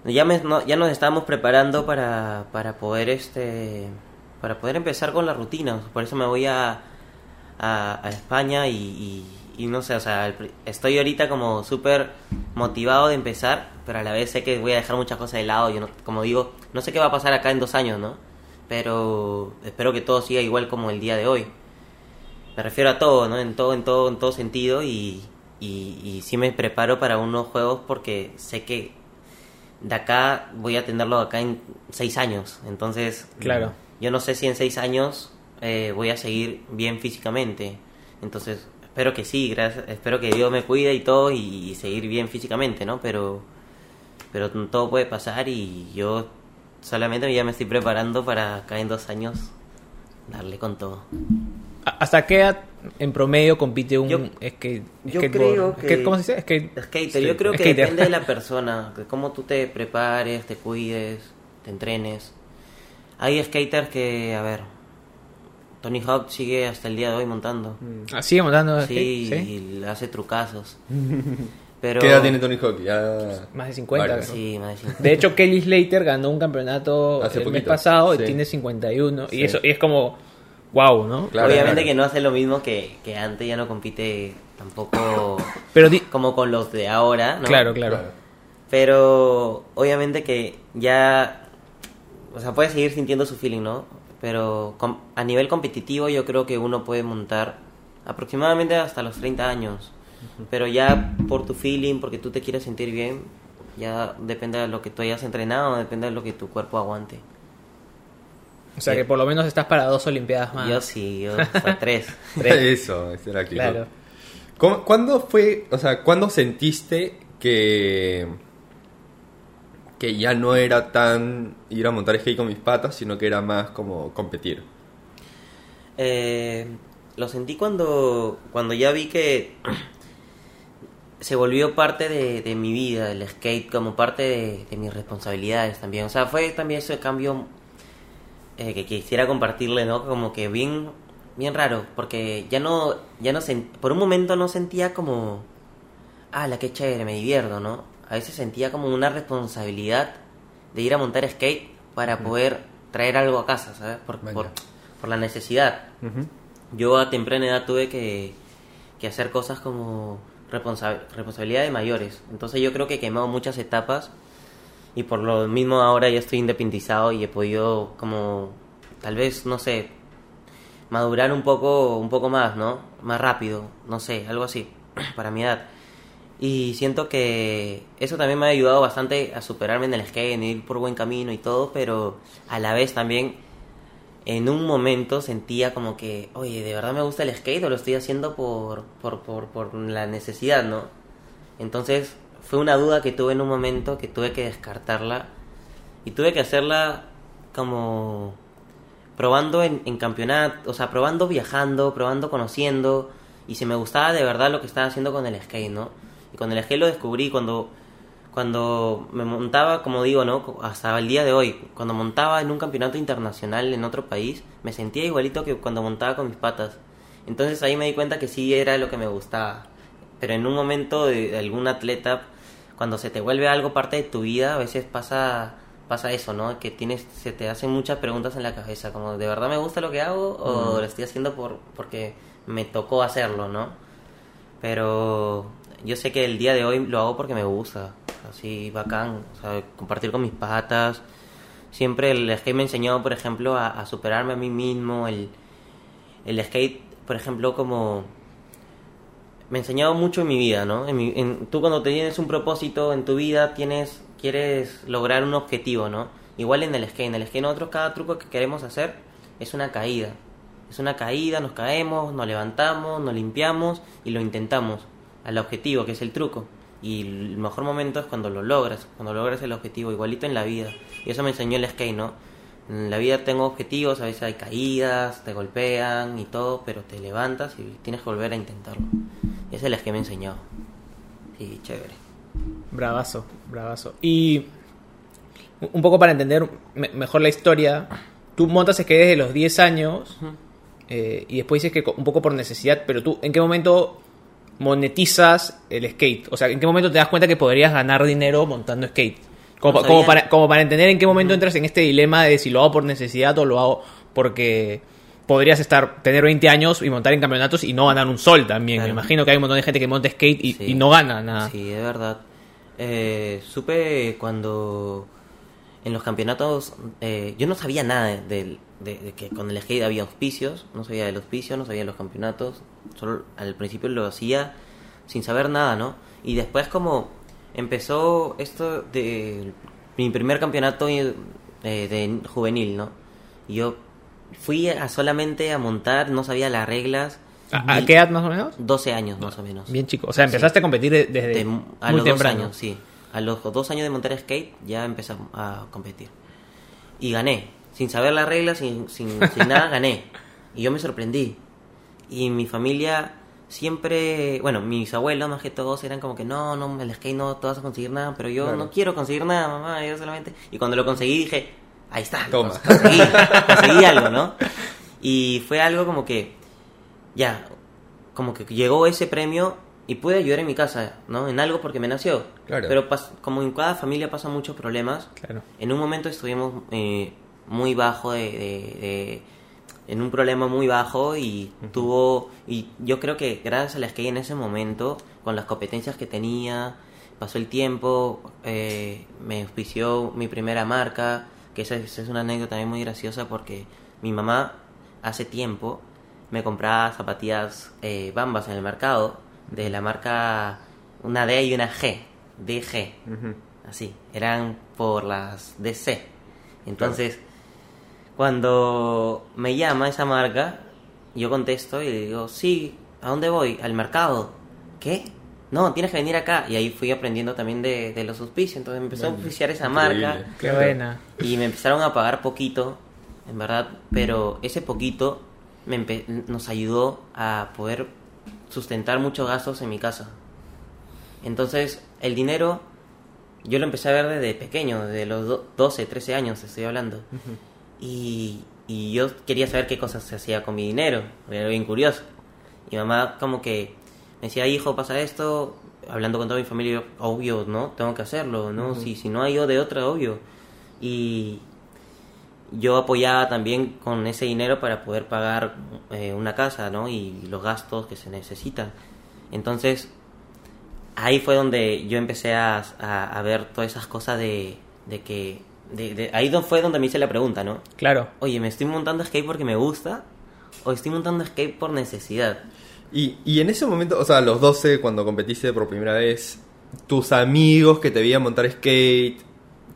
ya me- no- ya nos estamos preparando para, para poder este para poder empezar con la rutina por eso me voy a, a, a España y, y- y no sé o sea el estoy ahorita como súper motivado de empezar pero a la vez sé que voy a dejar muchas cosas de lado yo no- como digo no sé qué va a pasar acá en dos años no pero espero que todo siga igual como el día de hoy. Me refiero a todo, ¿no? En todo, en todo, en todo sentido y, y, y sí me preparo para unos juegos porque sé que de acá voy a tenerlo acá en seis años. Entonces, Claro. yo no sé si en seis años eh, voy a seguir bien físicamente. Entonces, espero que sí, gracias, espero que Dios me cuide y todo y, y seguir bien físicamente, ¿no? Pero, pero todo puede pasar y yo solamente ya me estoy preparando para acá en dos años darle con todo. ¿A- ¿Hasta qué edad en promedio compite un Yo- skate, yo skateboard? creo que- Skate- ¿Cómo se dice? Skate- Skater, yo creo que Skater. depende de la persona, de cómo tú te prepares, te cuides, te entrenes. Hay skaters que, a ver, Tony Hawk sigue hasta el día de hoy montando. Ah, ¿Sigue montando Sí? ¿Sí? y le hace trucazos. Pero, ¿Qué edad tiene Tony Hawk? Ya... Más de 50, Varios, creo. Sí, más de cinco. De hecho, Kelly Slater ganó un campeonato Hace el mes pasado sí. y tiene 51. Sí. Y eso y es como, wow, ¿no? Claro, Obviamente claro. que no hace lo mismo que, que antes, ya no compite tampoco Pero di- como con los de ahora, ¿no? claro, claro. Pero obviamente que ya, o sea, puede seguir sintiendo su feeling, ¿no? Pero com- a nivel competitivo yo creo que uno puede montar aproximadamente hasta los 30 años. Pero ya por tu feeling, porque tú te quieres sentir bien, ya depende de lo que tú hayas entrenado, depende de lo que tu cuerpo aguante. O sea que por lo menos estás para dos Olimpiadas más. Yo sí, yo hasta tres. Eso, esa era. Claro. ¿Cómo- ¿Cuándo fue, o sea, cuándo sentiste que que ya no era tan ir a montar skate con mis patas, sino que era más como competir? Eh, lo sentí cuando, cuando ya vi que se volvió parte de, de mi vida, el skate, como parte de, de mis responsabilidades también. O sea, fue también ese cambio eh, que quisiera compartirle, ¿no? Como que bien, bien raro, porque ya no, ya no por un momento no sentía como, ah, la que chévere, me divierto, ¿no? A veces sentía como una responsabilidad de ir a montar skate para poder traer algo a casa, ¿sabes? Por, por, por la necesidad. Yo a temprana edad tuve que, que hacer cosas como responsa- responsabilidad de mayores. Entonces yo creo que he quemado muchas etapas y por lo mismo ahora ya estoy independizado y he podido como tal vez, no sé, madurar un poco, un poco más, ¿no? Más rápido, no sé, algo así, para mi edad. Y siento que eso también me ha ayudado bastante a superarme en el skate, en ir por buen camino y todo, pero a la vez también en un momento sentía como que, oye, ¿de verdad me gusta el skate o lo estoy haciendo por, por, por, por la necesidad, no? Entonces fue una duda que tuve en un momento que tuve que descartarla y tuve que hacerla como probando en, en campeonato, o sea, probando viajando, probando conociendo y si me gustaba de verdad lo que estaba haciendo con el skate, ¿no? Y con el skate lo descubrí cuando cuando me montaba, como digo, ¿no? Hasta el día de hoy, cuando montaba en un campeonato internacional en otro país, me sentía igualito que cuando montaba con mis patas. Entonces ahí me di cuenta que sí era lo que me gustaba. Pero en un momento de, algún atleta, cuando se te vuelve algo parte de tu vida, a veces pasa pasa eso, ¿no? Que tienes se te hacen muchas preguntas en la cabeza, como ¿de verdad me gusta lo que hago o lo estoy haciendo por porque me tocó hacerlo, ¿no? Pero yo sé que el día de hoy lo hago porque me gusta, así bacán, o sea, compartir con mis patas. Siempre el skate me enseñó, por ejemplo, a, a superarme a mí mismo. El, el skate, por ejemplo, como me ha enseñado mucho en mi vida, ¿no? En mi- en- tú cuando tienes un propósito en tu vida, tienes quieres lograr un objetivo, ¿no? Igual en el skate, en el skate nosotros cada truco que queremos hacer es una caída. Es una caída, nos caemos, nos levantamos, nos limpiamos y lo intentamos al objetivo, que es el truco. Y el mejor momento es cuando lo logras, cuando logras el objetivo, igualito en la vida. Y eso me enseñó el skate, ¿no? En la vida tengo objetivos, a veces hay caídas, te golpean y todo, pero te levantas y tienes que volver a intentarlo. Es el skate me enseñó. Sí, chévere. Bravazo, bravazo. Y un poco para entender me- mejor la historia, tú montas skate desde los 10 años eh, y después dices que un poco por necesidad, pero tú, ¿en qué momento monetizas el skate? O sea, ¿en qué momento te das cuenta que podrías ganar dinero montando skate? Como, No para, como para entender en qué momento entras en este dilema de si lo hago por necesidad o lo hago porque podrías estar tener 20 años y montar en campeonatos y no ganar un sol también. Me imagino que hay un montón de gente que monta skate y, Sí. y no gana nada. Sí, es verdad. Eh, supe cuando en los campeonatos, eh, yo no sabía nada de, de- de- de que con el skate había auspicios, no sabía del auspicio, no sabía de los campeonatos, solo al principio lo hacía sin saber nada, ¿no? Y después como empezó esto de mi primer campeonato eh, de juvenil, ¿no? Yo fui a solamente a montar, no sabía las reglas. ¿A, a qué edad más o menos? 12 años más o menos. Bien chico. O sea, empezaste a competir de- desde De- a muy los temprano. dos años, sí. A los dos años de montar skate ya empecé a competir. Y gané. Sin saber las reglas, sin, sin, sin nada, gané. Y yo me sorprendí. Y mi familia siempre, bueno, mis abuelos más que todos eran como que no, no, el skate no te vas a conseguir nada, pero yo Claro. no quiero conseguir nada, mamá, yo solamente... Y cuando lo conseguí dije, ahí está, Toma. cons- conseguí, conseguí algo, ¿no? Y fue algo como que, ya, como que llegó ese premio y pude ayudar en mi casa, ¿no? En algo porque me nació. Claro. Pero como en cada familia pasan muchos problemas, Claro. en un momento estuvimos eh, muy bajo de, de- de- en un problema muy bajo y tuvo y yo creo que gracias a la skate en ese momento con las competencias que tenía pasó el tiempo eh, me auspició mi primera marca que esa, es- esa es una anécdota también muy graciosa porque mi mamá hace tiempo me compraba zapatillas eh, bambas en el mercado de la marca una D y una G DG así, eran por las DC. Entonces, cuando me llama esa marca, yo contesto y le digo, sí, ¿a dónde voy? Al mercado. ¿Qué? No, tienes que venir acá. Y ahí fui aprendiendo también de, de los auspicios. Entonces me empezó a auspiciar esa Increíble. marca. Qué buena. Y me empezaron a pagar poquito, en verdad, pero ese poquito me empe- nos ayudó a poder sustentar muchos gastos en mi casa. Entonces, el dinero yo lo empecé a ver desde pequeño, desde los do- 12, 13 años estoy hablando. y, y yo quería saber qué cosas se hacía con mi dinero, era bien curioso. Y mamá como que me decía, hijo, pasa esto, hablando con toda mi familia, obvio, ¿no? Tengo que hacerlo, ¿no? si, si no hay yo de otra, obvio. Y yo apoyaba también con ese dinero para poder pagar eh, una casa, ¿no? Y los gastos que se necesitan. Entonces, ahí fue donde yo empecé a, a- a ver todas esas cosas de, de que... De, de- ahí fue donde me hice la pregunta, ¿no? Claro. Oye, ¿me estoy montando skate porque me gusta? ¿O estoy montando skate por necesidad? Y, y en ese momento, o sea, a los 12, cuando competiste por primera vez, tus amigos que te veían montar skate,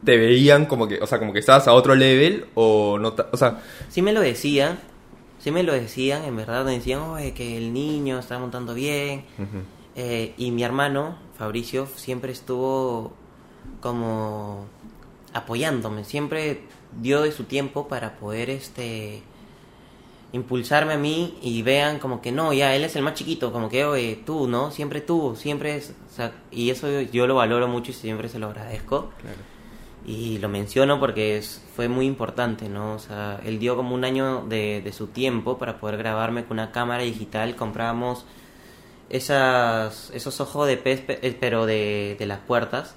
te veían como que, o sea, como que estabas a otro level o no, o sea, Sí me lo decían, sí me lo decían, en verdad me decían, oye, que el niño está montando bien. Eh, y mi hermano, Fabricio, siempre estuvo como apoyándome, siempre dio de su tiempo para poder este impulsarme a mí y vean como que no, ya él es el más chiquito, como que oye, tú, ¿no? Siempre tú, siempre es, o sea, y eso yo lo valoro mucho y siempre se lo agradezco. claro. Y lo menciono porque es- fue muy importante, ¿no? O sea, él dio como un año de, de su tiempo para poder grabarme con una cámara digital. Comprábamos esas, esos ojos de pez, pe- eh, pero de, de las puertas.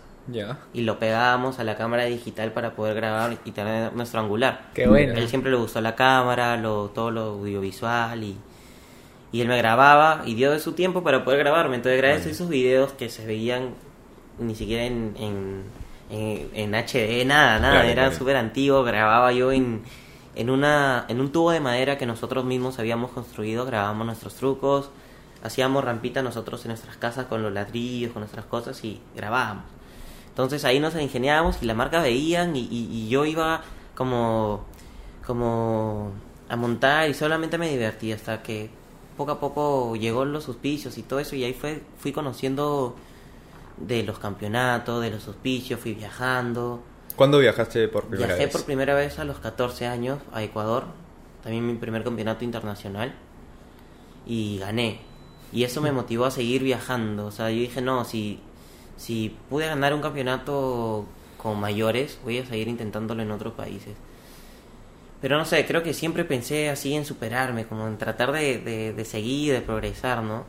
Y lo pegábamos a la cámara digital para poder grabar y tener nuestro angular. Qué bueno. Él siempre le gustó la cámara, lo, todo lo audiovisual y, y él me grababa y dio de su tiempo para poder grabarme. Entonces, gracias a esos videos que se veían ni siquiera en, en, en, en HD, nada, nada, Claro, era claro. súper antiguo. Grababa yo en, en, una, en un tubo de madera que nosotros mismos habíamos construido, grabábamos nuestros trucos, hacíamos rampita nosotros en nuestras casas con los ladrillos, con nuestras cosas y grabábamos. Entonces ahí nos ingeniábamos y la marca veían y, y- y yo iba como, como a montar y solamente me divertía hasta que poco a poco llegó los auspicios y todo eso y ahí fue, fui conociendo de los campeonatos, de los auspicios, fui viajando. ¿Cuándo viajaste por primera Viajé vez? por primera vez a los 14 años a Ecuador, también mi primer campeonato internacional, y gané. Y eso me motivó a seguir viajando. O sea, yo dije, no, si, si pude ganar un campeonato con mayores, voy a seguir intentándolo en otros países. Pero no sé, creo que siempre pensé así en superarme, como en tratar de, de, de seguir, de progresar, ¿no?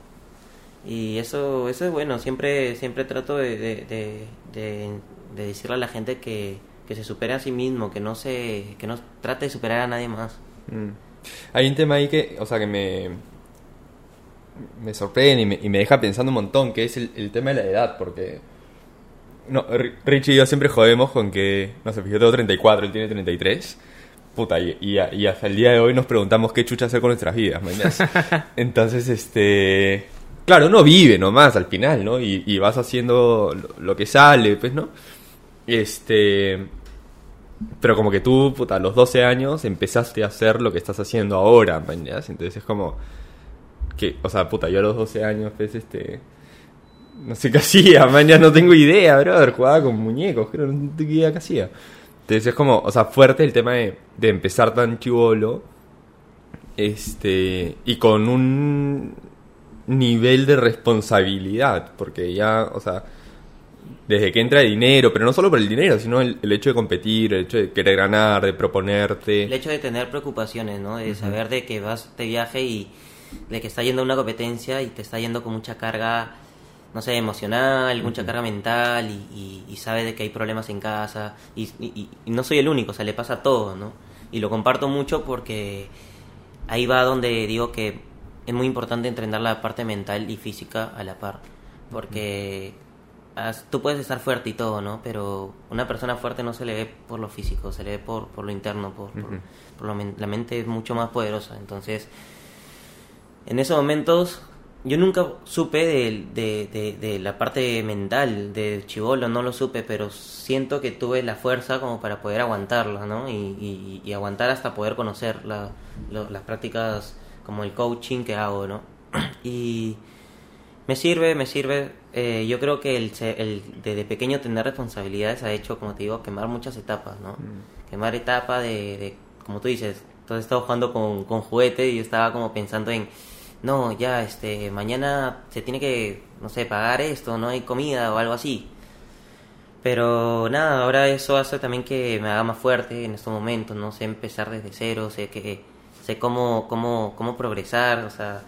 Y eso, eso es bueno, siempre, siempre trato de, de, de, de- de decirle a la gente que, que se supere a sí mismo, que no se, que no trate de superar a nadie más. Mm. Hay un tema ahí que, o sea, que me, me sorprende y me, y me deja pensando un montón, que es el, el tema de la edad, porque No, Ri- Richie y yo siempre jodemos con que, no sé, yo tengo 34, él tiene 33. Puta, y, y, y hasta el día de hoy nos preguntamos qué chucha hacer con nuestras vidas. Entonces, este... Claro, uno vive nomás al final, ¿no? Y, y vas haciendo lo, lo que sale, pues, ¿no? Este... Pero como que tú, puta, a los 12 años empezaste a hacer lo que estás haciendo ahora. Entonces es como... Que, o sea, puta, yo a los 12 años, pues, este... No sé qué hacía, mañana no tengo idea, brother. Jugaba con muñecos, creo, no tengo idea qué hacía. Entonces es como, o sea, fuerte el tema de, de empezar tan chivolo. Este. Y con un nivel de responsabilidad. Porque ya, o sea. Desde que entra el dinero, pero no solo por el dinero, sino el, el hecho de competir, el hecho de querer ganar, de proponerte. El hecho de tener preocupaciones, ¿no? De saber de que vas de viaje y de que está yendo a una competencia y te está yendo con mucha carga, no sé, emocional, mucha carga mental y, y, y sabes de que hay problemas en casa y, y- y no soy el único, o sea, le pasa a todos, ¿no? Y lo comparto mucho porque ahí va donde digo que es muy importante entrenar la parte mental y física a la par, porque tú puedes estar fuerte y todo, ¿no? Pero una persona fuerte no se le ve por lo físico, se le ve por, por lo interno, por, por- Ujú. por lo la mente es mucho más poderosa. Entonces, en esos momentos, yo nunca supe de, de, de- de la parte mental de chivolo, no lo supe, pero siento que tuve la fuerza como para poder aguantarla, ¿no? Y, y- y aguantar hasta poder conocer la- lo- las prácticas como el coaching que hago, ¿no? Y me sirve, me sirve. Eh, yo creo que el, el desde pequeño tener responsabilidades ha hecho, como te digo, quemar muchas etapas, ¿no? Quemar etapa de, de, como tú dices, entonces estaba jugando con, con juguete y yo estaba como pensando en, no, ya, este, mañana se tiene que, no sé, pagar esto, no hay comida o algo así. Pero nada, ahora eso hace también que me haga más fuerte en estos momentos, no sé empezar desde cero, sé que sé cómo, cómo, cómo progresar, o sea,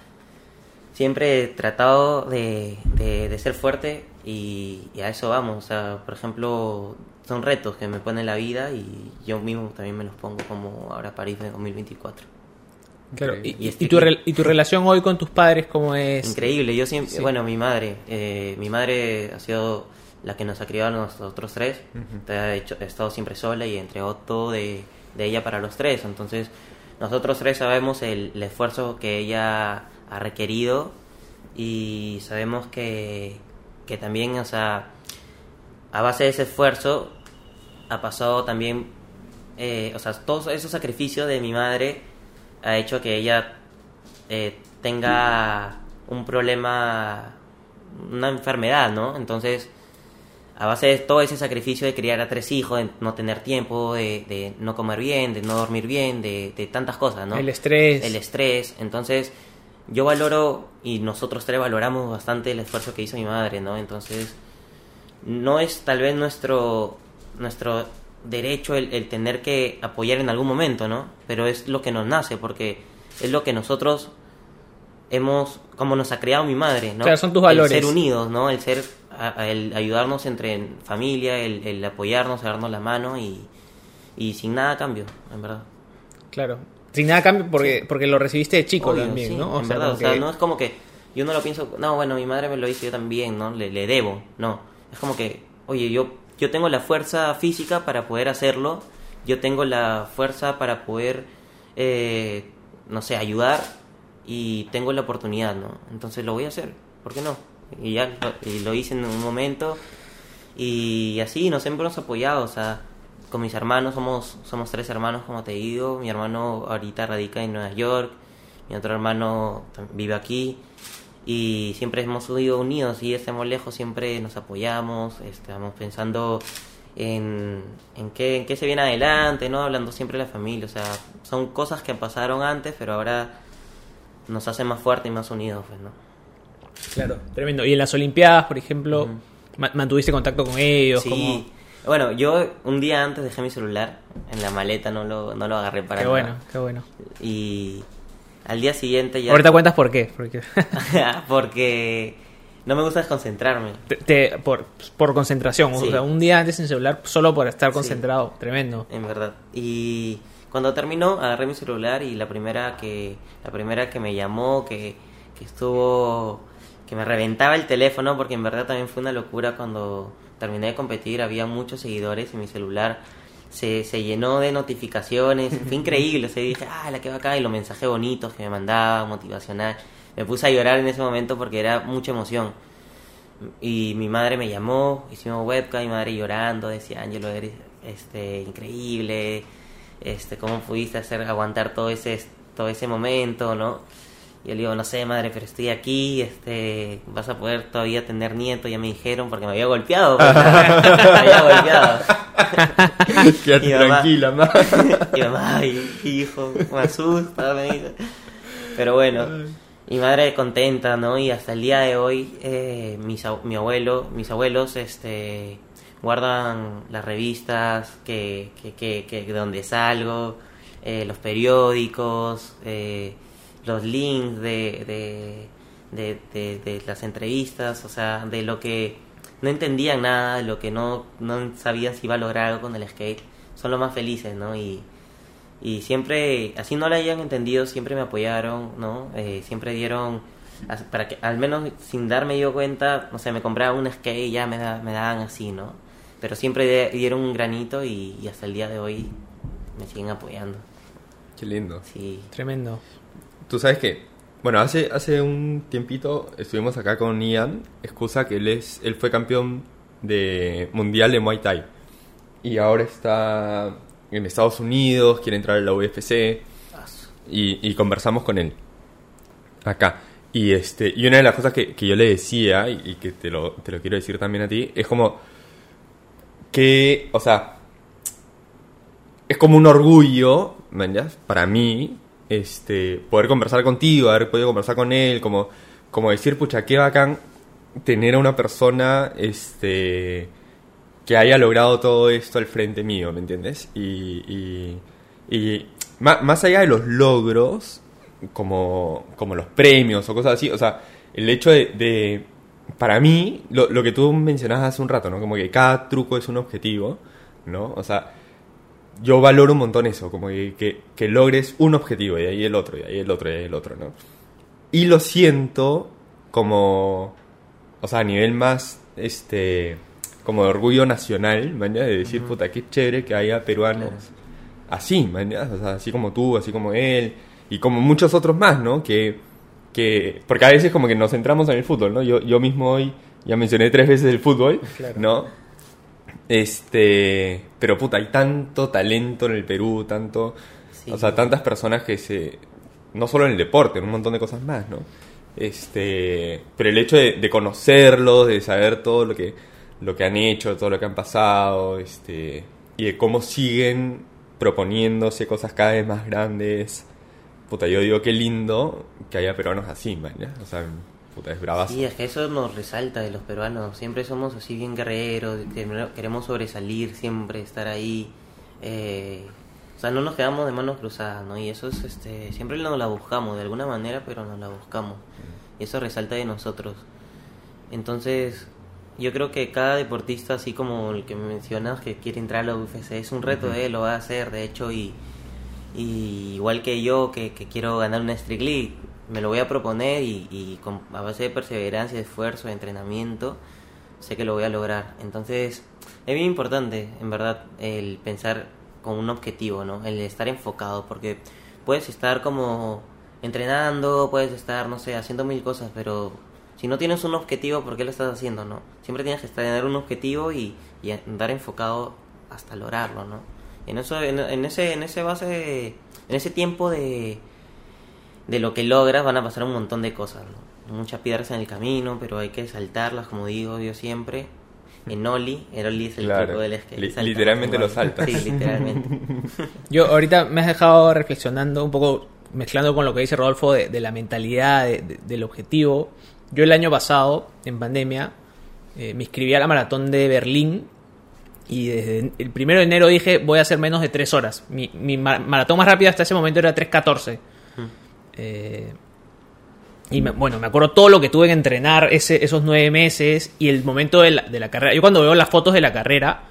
siempre he tratado de, de, ser fuerte y, a eso vamos. O sea, por ejemplo, son retos que me pone la vida y yo mismo también me los pongo como ahora París de 2024. Claro. Y, Y y tu, y tu relación hoy con tus padres, ¿cómo es? Increíble, yo siempre, Sí. bueno, mi madre, eh, mi madre ha sido la que nos ha criado a nosotros tres, Te ha, hecho, ha estado siempre sola y entregó todo de, de ella para los tres, entonces nosotros tres sabemos el, el esfuerzo que ella ha requerido y sabemos que, que también, o sea, a base de ese esfuerzo ha pasado también, eh, o sea, todos esos sacrificios de mi madre ha hecho que ella eh, tenga un problema, una enfermedad, ¿no? Entonces, a base de todo ese sacrificio de criar a tres hijos, de no tener tiempo, de, de no comer bien, de no dormir bien, de, de tantas cosas, ¿no? El estrés. El estrés. Entonces, yo valoro y nosotros tres valoramos bastante el esfuerzo que hizo mi madre, ¿no? Entonces, no es tal vez nuestro nuestro derecho el, el tener que apoyar en algún momento, ¿no? Pero es lo que nos nace, porque es lo que nosotros hemos, como nos ha creado mi madre, ¿no? Claro, son tus El valores. ser unidos, ¿no? El ser, a- a- el ayudarnos entre en familia, el, el apoyarnos, darnos la mano y, y sin nada a cambio, en verdad. Claro. Sin nada cambio porque, porque lo recibiste de chico Obvio, también, sí, ¿no? en verdad, como o sea, que- no es como que yo no lo pienso, no, bueno, mi madre me lo hizo yo también, ¿no? Le, le debo, no. Es como que, oye, yo, yo tengo la fuerza física para poder hacerlo, yo tengo la fuerza para poder, eh, no sé, ayudar y tengo la oportunidad, ¿no? Entonces lo voy a hacer, ¿por qué no? Y ya lo, hice en un momento y así nos hemos apoyado, o sea, con mis hermanos, somos, somos tres hermanos, como te digo, mi hermano ahorita radica en Nueva York, mi otro hermano vive aquí y siempre hemos ido unidos y estemos lejos, siempre nos apoyamos, estamos pensando en, en, qué, en qué se viene adelante, ¿no? Hablando siempre de la familia, o sea, son cosas que pasaron antes, pero ahora nos hacen más fuertes y más unidos, pues, ¿no? Claro, tremendo. Y en las Olimpiadas, por ejemplo, ma- ¿mantuviste contacto con ellos? Sí. ¿Cómo? Bueno, yo un día antes dejé mi celular en la maleta, no lo, no lo agarré para Qué nada. bueno, qué bueno. Y al día siguiente ya... Ahorita cuentas por qué. Porque Porque no me gusta desconcentrarme. te- te- por, por concentración. Sí. O sea, un día antes en celular solo por estar concentrado. Tremendo. En verdad. Y cuando terminó, agarré mi celular y la primera que, la primera que me llamó, que, que estuvo, que me reventaba el teléfono porque en verdad también fue una locura cuando terminé de competir, había muchos seguidores y mi celular se, se llenó de notificaciones, fue increíble, o dije, ah, la que va acá, y los mensajes bonitos que me mandaba, motivacional, me puse a llorar en ese momento porque era mucha emoción. Y mi madre me llamó, hicimos webcam, mi madre llorando, decía, Ángelo, eres este, increíble, este, cómo pudiste hacer aguantar todo ese, todo ese momento, ¿no? Y yo le digo, no sé, madre, pero estoy aquí, este, vas a poder todavía tener nieto, ya me dijeron, porque me había golpeado, pues, me había golpeado. Quédate mamá- tranquila, ma. y mamá, ay, hijo, me asusta, me dice. Pero bueno, mi madre contenta, ¿no? Y hasta el día de hoy, eh, mis, mi abuelo, mis abuelos, este, guardan las revistas que, que, que, que- de donde salgo, eh, los periódicos, eh, los links de, de, de, de- de las entrevistas, o sea, de lo que no entendían nada, de lo que no, no sabían si iba a lograr algo con el skate, son los más felices, ¿no? Y, y siempre, así no lo hayan entendido, siempre me apoyaron, ¿no? Eh, siempre dieron, para que al menos sin darme yo cuenta, no sé, me compraba un skate y ya me, da- me daban así, ¿no? Pero siempre dieron un granito y, y hasta el día de hoy me siguen apoyando, Qué lindo. sí. Tremendo. Tú sabes que, bueno, hace, hace un tiempito estuvimos acá con Ian, excusa que él, es, él fue campeón de mundial de Muay Thai. Y ahora está en Estados Unidos, quiere entrar a la UFC. Y, y conversamos con él. Acá. Y, este, y una de las cosas que, que yo le decía, y, y que te lo, te lo quiero decir también a ti, es como que, o sea, es como un orgullo, ¿man ya? Para mí, este, poder conversar contigo, haber podido conversar con él, como, como decir, pucha, qué bacán tener a una persona, este, que haya logrado todo esto al frente mío, ¿me entiendes? Y, y, ma- más allá de los logros, como, como los premios o cosas así, o sea, el hecho de, de- para mí, lo, lo que tú mencionabas hace un rato, ¿no? Como que cada truco es un objetivo, ¿no? O sea, yo valoro un montón eso, como que, que, que logres un objetivo y ahí el otro, y ahí el otro, y ahí el otro, ¿no? Y lo siento como, o sea, a nivel más, este, como de orgullo nacional, ¿man? ya? De decir, puta, qué chévere que haya peruanos así, ¿man? ya? O sea, así como tú, así como él, y como muchos otros más, ¿no? Que, que, porque a veces como que nos centramos en el fútbol, ¿no? Yo, yo mismo hoy ya mencioné tres veces el fútbol, ¿no? Este, pero puta, hay tanto talento en el Perú, tanto, Sí. o sea, tantas personas que se, no solo en el deporte, en un montón de cosas más, ¿no? Este, pero el hecho de, de conocerlos, de saber todo lo que, lo que han hecho, todo lo que han pasado, este, y de cómo siguen proponiéndose cosas cada vez más grandes, puta, yo digo qué lindo que haya peruanos así, man, ¿ya? O sea, puta, es bravazo. Sí, es que eso nos resalta de los peruanos. Siempre somos así bien guerreros, que- queremos sobresalir, siempre estar ahí. eh, o sea, no nos quedamos de manos cruzadas, ¿no? Y eso es, este, siempre nos la buscamos de alguna manera, pero nos la buscamos. Y eso resalta de nosotros. Entonces, yo creo que cada deportista, así como el que mencionas, que quiere entrar a la UFC, es un reto de él, lo va a hacer, de hecho, y, y igual que yo, que, que quiero ganar una Street League, me lo voy a proponer y, a base de perseverancia, esfuerzo, entrenamiento, sé que lo voy a lograr. Entonces, es bien importante, en verdad, el pensar con un objetivo, ¿no? El estar enfocado, porque puedes estar como entrenando, puedes estar, no sé, haciendo mil cosas, pero si no tienes un objetivo, ¿por qué lo estás haciendo, no? Siempre tienes que tener un objetivo y, y andar enfocado hasta lograrlo, ¿no? En eso, en, en ese, en ese base, en ese tiempo de, de lo que logras van a pasar un montón de cosas, ¿no? Muchas piedras en el camino, pero hay que saltarlas, como digo yo siempre. En Oli, el Oli es el Claro. truco del skate. Li- saltas literalmente lo saltas. Sí, literalmente. Yo ahorita me has dejado reflexionando un poco, mezclando con lo que dice Rodolfo de, de la mentalidad, de- de- del objetivo. Yo el año pasado, en pandemia, eh, me inscribí a la maratón de Berlín y desde el primero de enero dije voy a hacer menos de tres horas. Mi, mi ma- maratón más rápida hasta ese momento era 3.14. Eh, y me- bueno, me acuerdo todo lo que tuve que entrenar ese, esos nueve meses y el momento de la, de la carrera. Yo cuando veo las fotos de la carrera,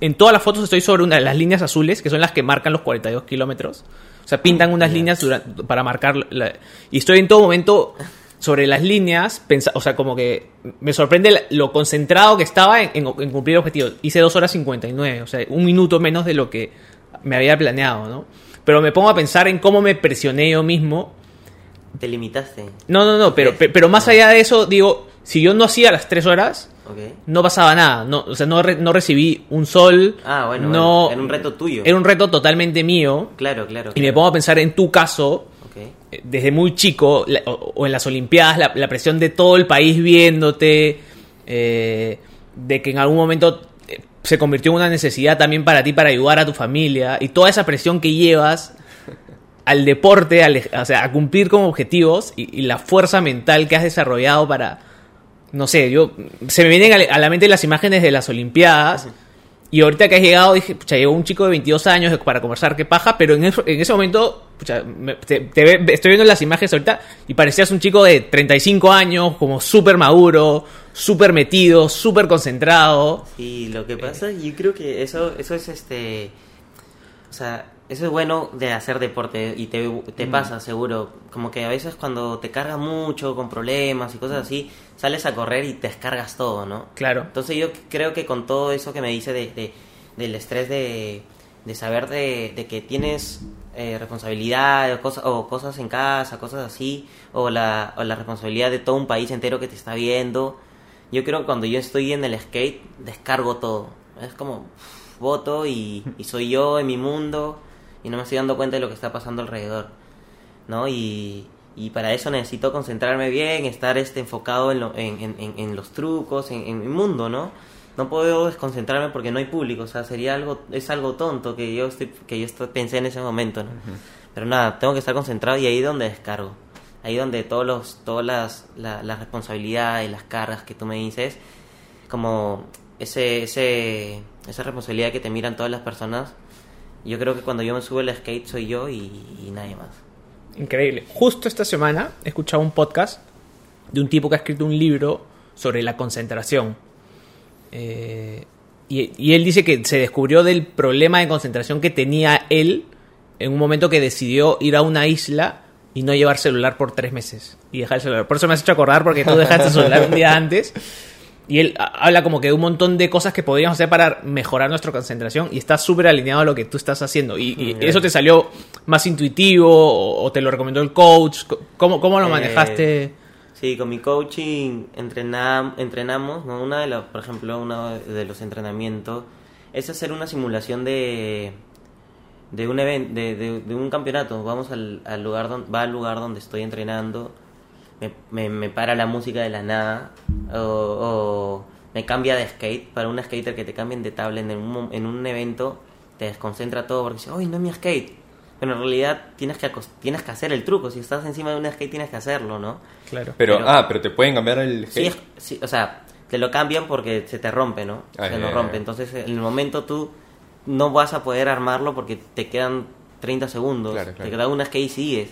en todas las fotos estoy sobre una de las líneas azules, que son las que marcan los 42 kilómetros. O sea, pintan unas líneas dura- para marcar... la- y estoy en todo momento sobre las líneas, pensa- o sea, como que me sorprende lo concentrado que estaba en, en- en cumplir el objetivo. Hice 2 horas 59, o sea, un minuto menos de lo que me había planeado, ¿no? Pero me pongo a pensar en cómo me presioné yo mismo. Te limitaste. No, no, no, pero, pe- pero más allá de eso, digo, si yo no hacía las 3 horas, no pasaba nada. No, o sea, no, re- no recibí un sol. Ah, bueno, no, bueno, era un reto tuyo. Era un reto totalmente mío. Claro, claro. Y me pongo a pensar en tu caso, eh, desde muy chico, la- o, o en las Olimpiadas, la, la presión de todo el país viéndote, eh, de que en algún momento se convirtió en una necesidad también para ti para ayudar a tu familia, y toda esa presión que llevas al deporte, al o sea, a cumplir con objetivos y, y la fuerza mental que has desarrollado para, no sé, yo, se me vienen a la- mente las imágenes de las Olimpiadas. Y ahorita que has llegado, dije, pucha, llegó un chico de 22 años para conversar, qué paja, pero en, eso- en ese momento, pucha, me- te- estoy viendo las imágenes ahorita y parecías un chico de 35 años, como súper maduro, súper metido, súper concentrado. Y lo que pasa, yo creo que eso, eso es este. O sea, eso es bueno de hacer deporte y te, te pasa seguro. Como que a veces cuando te cargas mucho con problemas y cosas así, sales a correr y te descargas todo, ¿no? Claro. Entonces yo creo que con todo eso que me dice de, de- del estrés de, de saber de, de que tienes eh, responsabilidad o, cosa- o cosas en casa, cosas así, o la, o la responsabilidad de todo un país entero que te está viendo, yo creo que cuando yo estoy en el skate descargo todo. Es como pff, voto y, y soy yo en mi mundo y no me estoy dando cuenta de lo que está pasando alrededor. ¿no? Y, y para eso necesito concentrarme bien, estar este, enfocado en, lo- en, en- en- en los trucos, en, mi mundo, ¿no? No puedo desconcentrarme porque no hay público, o sea, sería algo, es algo tonto que yo estoy, que yo estoy- pensé en ese momento, ¿no? Pero nada, tengo que estar concentrado y ahí es donde descargo. Ahí donde todos los, todas las, la- las responsabilidades, las cargas que tú me dices, como ese, ese, esa responsabilidad que te miran todas las personas, yo creo que cuando yo me subo al skate soy yo y, y nadie más. Increíble. Justo esta semana he escuchado un podcast de un tipo que ha escrito un libro sobre la concentración. Eh, y, y él dice que se descubrió del problema de concentración que tenía él en un momento que decidió ir a una isla y no llevar celular por tres meses. Y dejar el celular. Por eso me has hecho acordar porque tú dejaste el celular un día antes. Y él ha- habla como que de un montón de cosas que podríamos hacer para mejorar nuestra concentración y está súper alineado a lo que tú estás haciendo. Y, y eso te salió más intuitivo o, o te lo recomendó el coach. ¿Cómo, cómo lo Eh, manejaste? Sí, con mi coaching entrenam- entrenamos, ¿no? Una de las, por ejemplo, uno de los entrenamientos es hacer una simulación de de un evento, de, de- de un campeonato. Vamos al, al lugar donde va al lugar donde estoy entrenando, me, me, me para la música de la nada o, o me cambia de skate para un skater que te cambien de tabla en un, mo- en un evento te desconcentra todo porque dices, ¡ay, no es mi skate! Pero en realidad tienes que, tienes que hacer el truco. Si estás encima de un skate tienes que hacerlo, ¿no? Claro. Pero, Pero- ah, pero te pueden cambiar el Sí, skate. es- sí, o sea, te lo cambian porque se te rompe, ¿no? Ah, se ya, rompe. Entonces, en el momento tú no vas a poder armarlo porque te quedan 30 segundos. Claro, claro. Te queda una skate y sigues.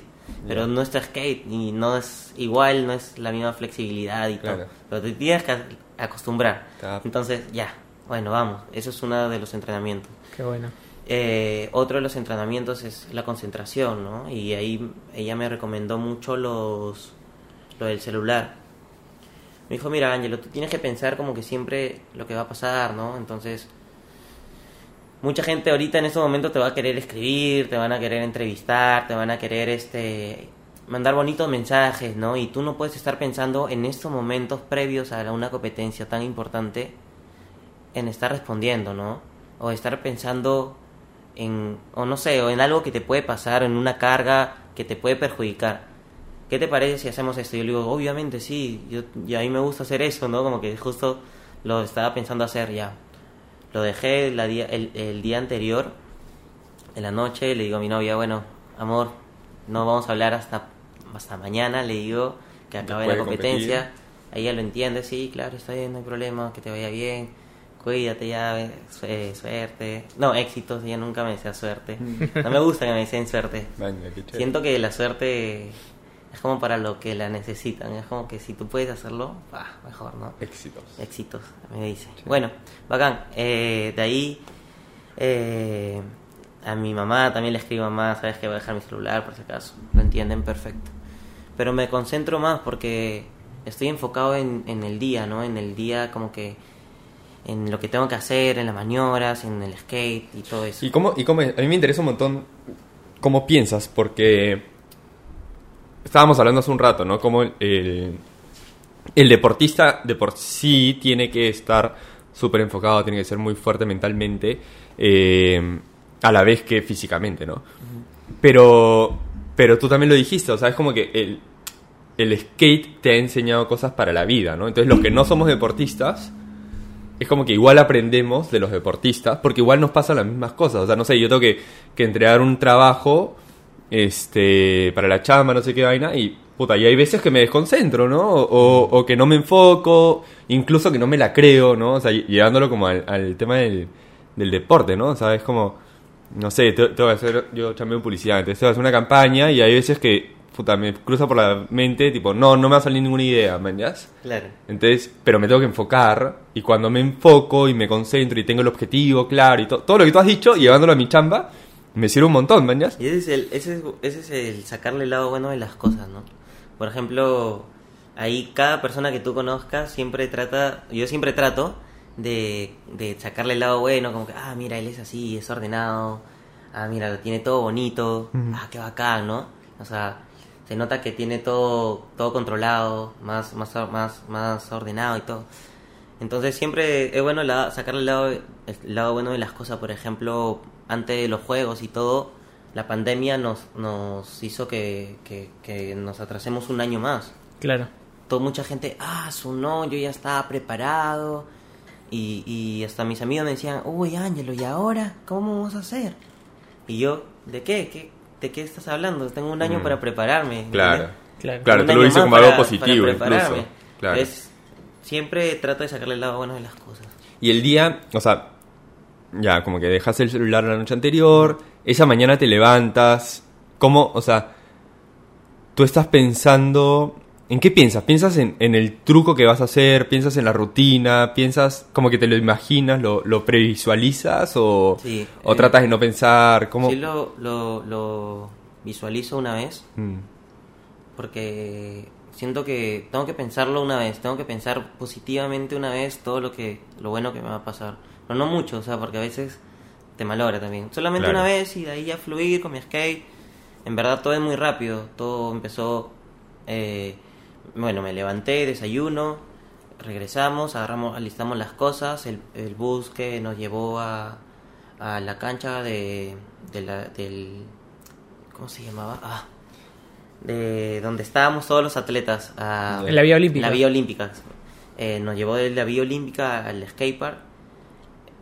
Pero no es tu skate y no es igual, no es la misma flexibilidad y Claro. todo. Pero te tienes que acostumbrar. Entonces, ya, bueno, vamos. Eso es uno de los entrenamientos. Qué bueno. Eh, otro de los entrenamientos es la concentración, ¿no? Y ahí ella me recomendó mucho los lo del celular. Me dijo, mira, Ángelo, tú tienes que pensar como que siempre lo que va a pasar, ¿no? Entonces, mucha gente ahorita en este momento te va a querer escribir, te van a querer entrevistar, te van a querer este mandar bonitos mensajes, ¿no? Y tú no puedes estar pensando en estos momentos previos a una competencia tan importante en estar respondiendo, ¿no? O estar pensando en, o no sé, o en algo que te puede pasar, en una carga que te puede perjudicar. ¿Qué te parece si hacemos esto? Yo le digo, obviamente sí, yo, y a mí me gusta hacer eso, ¿no? Como que justo lo estaba pensando hacer ya. Lo dejé la día, el, el día anterior, en la noche, le digo a mi novia, bueno, amor, no vamos a hablar hasta, hasta mañana, le digo que acabe la competencia. Ella lo entiende, sí, claro, está bien, no hay problema, que te vaya bien, cuídate ya, eh, su- suerte. No, éxitos, ella nunca me desea suerte. No me gusta que me deseen suerte. Venga. Siento que la suerte es como para lo que la necesitan, es como que si tú puedes hacerlo, ah, mejor, ¿no? Éxitos. Éxitos, me dice. Bueno, bacán. Eh, de ahí, eh, a mi mamá también le escribo, mamá, sabes que voy a dejar mi celular por si acaso. Lo entienden perfecto. pero me concentro más porque estoy enfocado en, en el día, ¿no? En el día como que en lo que tengo que hacer, en las maniobras, en el skate y todo eso. ¿Y cómo, y cómo, a mí me interesa un montón cómo piensas, porque estábamos hablando hace un rato, ¿no? Como el, el deportista de por sí tiene que estar súper enfocado, tiene que ser muy fuerte mentalmente, eh, a la vez que físicamente, ¿no? Pero, pero tú también lo dijiste, o sea, es como que el, el skate te ha enseñado cosas para la vida, ¿no? Entonces los que no somos deportistas, es como que igual aprendemos de los deportistas, porque igual nos pasan las mismas cosas. O sea, no sé, yo tengo que, que entregar un trabajo este, para la chamba, no sé qué vaina, y puta, y hay veces que me desconcentro, ¿no? O, o que no me enfoco, incluso que no me la creo, ¿no? O sea, llevándolo como al, al tema del, del deporte, ¿no? O sea, es como, no sé, te- tengo que hacer, yo chambeo en publicidad, entonces tengo que hacer una campaña y hay veces que, puta, me cruza por la mente, tipo, no, no me va a salir ninguna idea, ¿me entiendes? Claro. Entonces, pero me tengo que enfocar y cuando me enfoco y me concentro y tengo el objetivo claro y to- todo lo que tú has dicho, llevándolo a mi chamba, me sirve un montón, ¿me entiendes? Y ese es, el, ese, es, ese es el sacarle el lado bueno de las cosas, ¿no? Por ejemplo, ahí cada persona que tú conozcas siempre trata, yo siempre trato de, de sacarle el lado bueno, como que, ah, mira, él es así, es ordenado, ah, mira, lo tiene todo bonito, ah, qué bacán, ¿no? O sea, se nota que tiene todo, todo controlado, más, más, más, más ordenado y todo. Entonces siempre es bueno la- sacarle el lado, el lado bueno de las cosas. Por ejemplo, antes de los juegos y todo, la pandemia nos, nos hizo que, que, que nos atrasemos un año más. Claro. Todo, mucha gente, ah, su no, yo ya estaba preparado. Y, y hasta mis amigos me decían, uy, Ángelo, ¿y ahora? ¿Cómo vamos a hacer? Y yo, ¿de qué? ¿Qué- ¿De qué estás hablando? Tengo un año Mm. para prepararme. Claro. Claro. Claro, tú lo dices como algo para- positivo para incluso. Claro. Entonces, siempre trato de sacarle el lado bueno de las cosas. Y el día, o sea, ya como que dejas el celular la noche anterior, esa mañana te levantas, ¿cómo, o sea, tú estás pensando, ¿en qué piensas? ¿Piensas en, en el truco que vas a hacer? ¿Piensas en la rutina? ¿Piensas como que te lo imaginas, lo, lo previsualizas o, Sí, o eh, tratas de no pensar? ¿Cómo? Sí lo, lo, lo visualizo una vez Mm, porque siento que tengo que pensarlo una vez, tengo que pensar positivamente una vez todo lo que lo bueno que me va a pasar. Pero no mucho, o sea, porque a veces te malogra también. Solamente Claro. una vez y de ahí ya fluir con mi skate. En verdad todo es muy rápido, todo empezó eh, bueno, me levanté, desayuno, regresamos, agarramos, alistamos las cosas, el, el bus que nos llevó a, a la cancha de, de la, del ¿cómo se llamaba? Ah, de donde estábamos todos los atletas. a- En la Vía Olímpica. La Vía Olímpica. Eh, nos llevó de la Vía Olímpica al skatepark.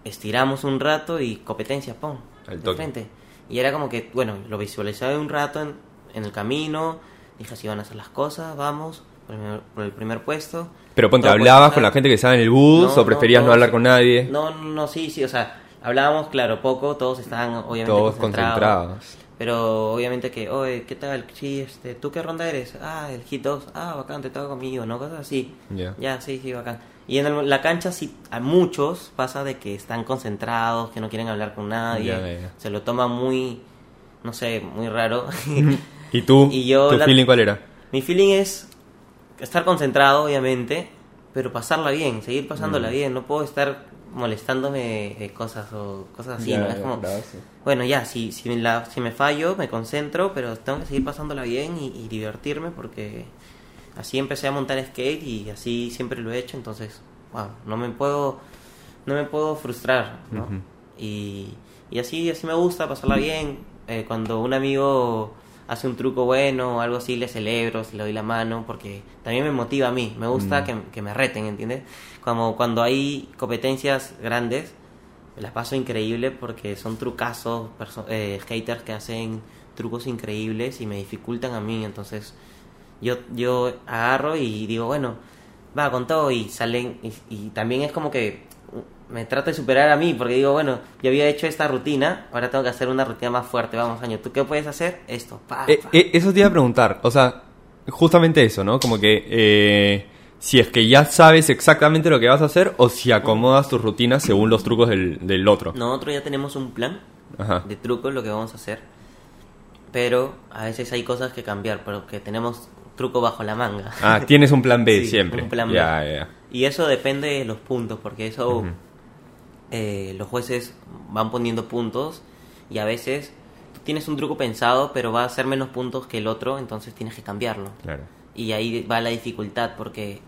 Estiramos un rato y competencia, pum, Al toque. frente. Y era como que, bueno, lo visualizaba un rato en, en el camino. Dije, así van a hacer las cosas, vamos, por el primer, por el primer puesto. Pero ponte, ¿hablabas con la gente que estaba en el bus No, o preferías no, hablar con nadie? No, no, sí, sí, o sea, hablábamos, claro, poco, todos estaban obviamente Todos concentrados. concentrados. Pero obviamente que, oye, ¿qué tal? Sí, este, ¿tú qué ronda eres? Ah, el hit 2. Ah, bacán, te toca conmigo, ¿no? Cosas así. Ya. Ya, sí, sí, bacán. Y en el- la cancha sí, a muchos pasa de que están concentrados, que no quieren hablar con nadie. Ya, ya, ya. Se lo toman muy, no sé, muy raro. ¿Y tú? Y yo ¿Tu la- feeling cuál era? Mi feeling es estar concentrado, obviamente, pero pasarla bien, seguir pasándola Mm. bien. No puedo estar molestándome de cosas o cosas así, Ya, ¿no? Es como, bueno, ya, si, si, me la, si me fallo, me concentro, pero tengo que seguir pasándola bien y, y divertirme porque así empecé a montar skate y así siempre lo he hecho, entonces, wow, no me puedo, no me puedo frustrar, ¿no? Y, y así, así me gusta pasarla bien. Eh, cuando un amigo hace un truco bueno o algo así, le celebro, le doy la mano, porque también me motiva a mí, me gusta Mm. que, que me reten, ¿entiendes? Como cuando hay competencias grandes, me las paso increíble porque son trucazos, eh, skaters que hacen trucos increíbles y me dificultan a mí, entonces yo, yo agarro y digo, bueno, va con todo y salen, y, y también es como que me trato de superar a mí, porque digo, bueno, yo había hecho esta rutina, ahora tengo que hacer una rutina más fuerte, vamos, año, ¿tú qué puedes hacer? Esto, pa, Eh, pa. eh, eso te iba a preguntar, o sea, justamente eso, ¿no? Como que eh, si es que ya sabes exactamente lo que vas a hacer o si acomodas tus rutinas según los trucos del, del otro. Nosotros ya tenemos un plan Ajá. de trucos, lo que vamos a hacer, pero a veces hay cosas que cambiar, pero que tenemos truco bajo la manga. Ah, tienes un plan B Sí, siempre. un plan B. Ya, ya. Y eso depende de los puntos, porque eso eh, los jueces van poniendo puntos y a veces tú tienes un truco pensado, pero va a ser menos puntos que el otro, entonces tienes que cambiarlo. Claro. Y ahí va la dificultad, porque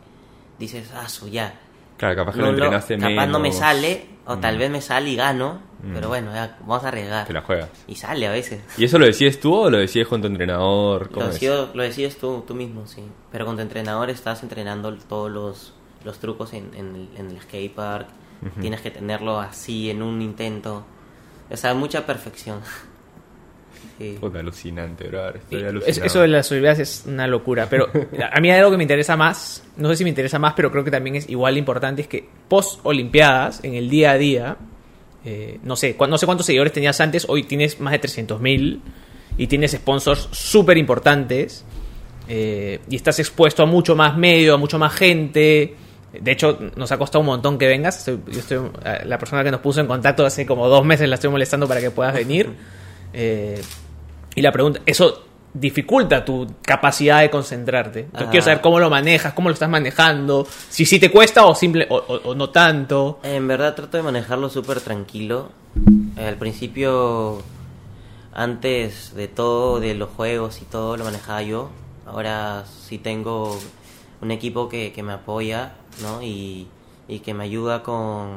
dices, ah, su ya. Claro, capaz que No lo entrenaste capaz no me sale, o tal Mm. vez me sale y gano, Mm. pero bueno, ya, vamos a arriesgar. Te la juegas. Y sale a veces. ¿Y eso lo decides tú o lo decides con tu entrenador? ¿Cómo Lo, decido- lo decides tú, tú mismo, sí. Pero con tu entrenador estás entrenando todos los, los trucos en, en el, en el skatepark. Ujú. Tienes que tenerlo así en un intento. O sea, mucha perfección. Sí. Puta, alucinante, bro. Estoy Es- alucinado. eso de las habilidades es una locura. Pero a mí hay algo que me interesa más. No sé si me interesa más, pero creo que también es igual de importante. Es que post Olimpiadas, en el día a día, eh, no sé, no sé cuántos seguidores tenías antes. Hoy tienes más de 300.000 y tienes sponsors súper importantes. eh, y estás expuesto a mucho más medio, a mucho más gente. De hecho, nos ha costado un montón que vengas. Estoy- yo estoy, eh, la persona que nos puso en contacto hace como dos meses la estoy molestando para que puedas venir. Eh, y la pregunta, ¿eso dificulta tu capacidad de concentrarte? Entonces, Ah. quiero saber cómo lo manejas, cómo lo estás manejando, si sí te cuesta o, simple, o, o- o no tanto. En verdad trato de manejarlo súper tranquilo. Al principio, antes de todo, de los juegos y todo, lo manejaba yo. Ahora sí tengo un equipo que, que me apoya, ¿no? Y, y que me ayuda con,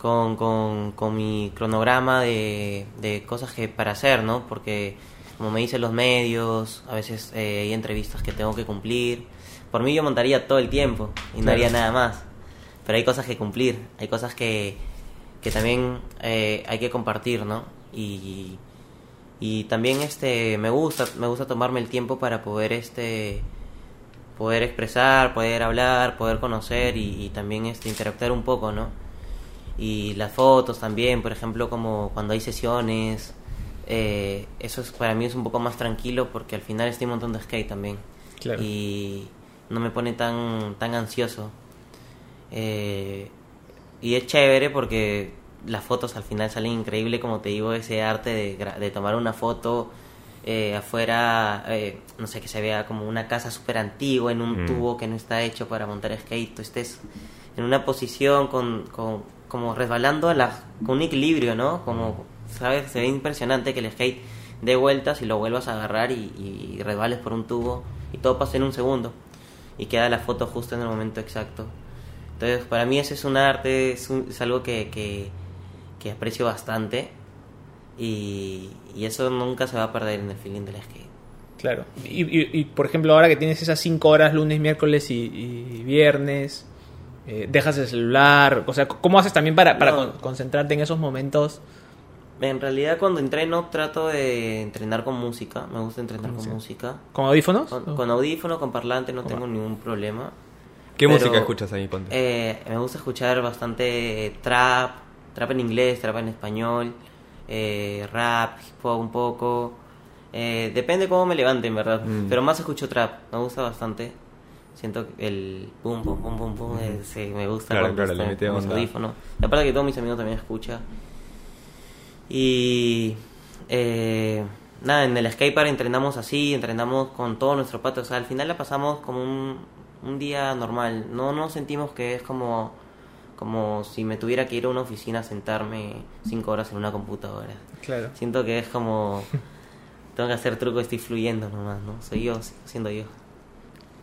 con, con, con mi cronograma de, de cosas que para hacer, ¿no? Porque, como me dicen los medios, a veces eh, hay entrevistas que tengo que cumplir. Por mí yo montaría todo el tiempo y no Claro. haría nada más. Pero hay cosas que cumplir, hay cosas que, que también eh, hay que compartir, ¿no? Y, y también este me gusta me gusta tomarme el tiempo para poder este poder expresar poder hablar poder conocer y, y también este interactuar un poco no y las fotos también por ejemplo como cuando hay sesiones eh, eso es para mí es un poco más tranquilo porque al final estoy montando skate también Claro. y no me pone tan tan ansioso eh, y es chévere porque las fotos al final salen increíble, como te digo, ese arte de, de tomar una foto eh, afuera, eh, no sé, que se vea como una casa súper antigua en un Mm. tubo que no está hecho para montar skate, tú estés en una posición con, con- como resbalando a la, con un equilibrio, ¿no? Como, ¿sabes? Se ve impresionante que el skate dé vueltas y lo vuelvas a agarrar y, y resbales por un tubo y todo pasa en un segundo y queda la foto justo en el momento exacto. Entonces, para mí ese es un arte, es, es algo que, que, aprecio bastante y, eso nunca se va a perder en el feeling del skate. Claro. Y, y- y, por ejemplo, ahora que tienes esas cinco horas, lunes, miércoles y viernes, eh, dejas el celular. O sea, ¿cómo haces también para, para No. con- concentrarte en esos momentos? En realidad cuando entreno trato de entrenar con música, me gusta entrenar con música. ¿Con audífonos? Con, con audífono, con parlante no tengo ningún problema. ¿Qué Pero, música escuchas ahí, Ponte? Eh, me gusta escuchar bastante trap, trap en inglés, trap en español, eh, rap, hip hop un poco. Eh, depende cómo me levante, en verdad. Mm. Pero más escucho trap, me gusta bastante. Siento que el boom, boom, boom, eh, sí, me gusta Claro, cuando claro, está mis audífonos. Y aparte que todos mis amigos también escuchan. Y eh, nada, en el skatepark entrenamos así, entrenamos con todo nuestro patio. O sea, al final la pasamos como un, un día normal. No nos sentimos que es como, como si me tuviera que ir a una oficina a sentarme cinco horas en una computadora. Claro. Siento que es como... Tengo que hacer truco, estoy fluyendo nomás, ¿no? Soy yo, siendo yo.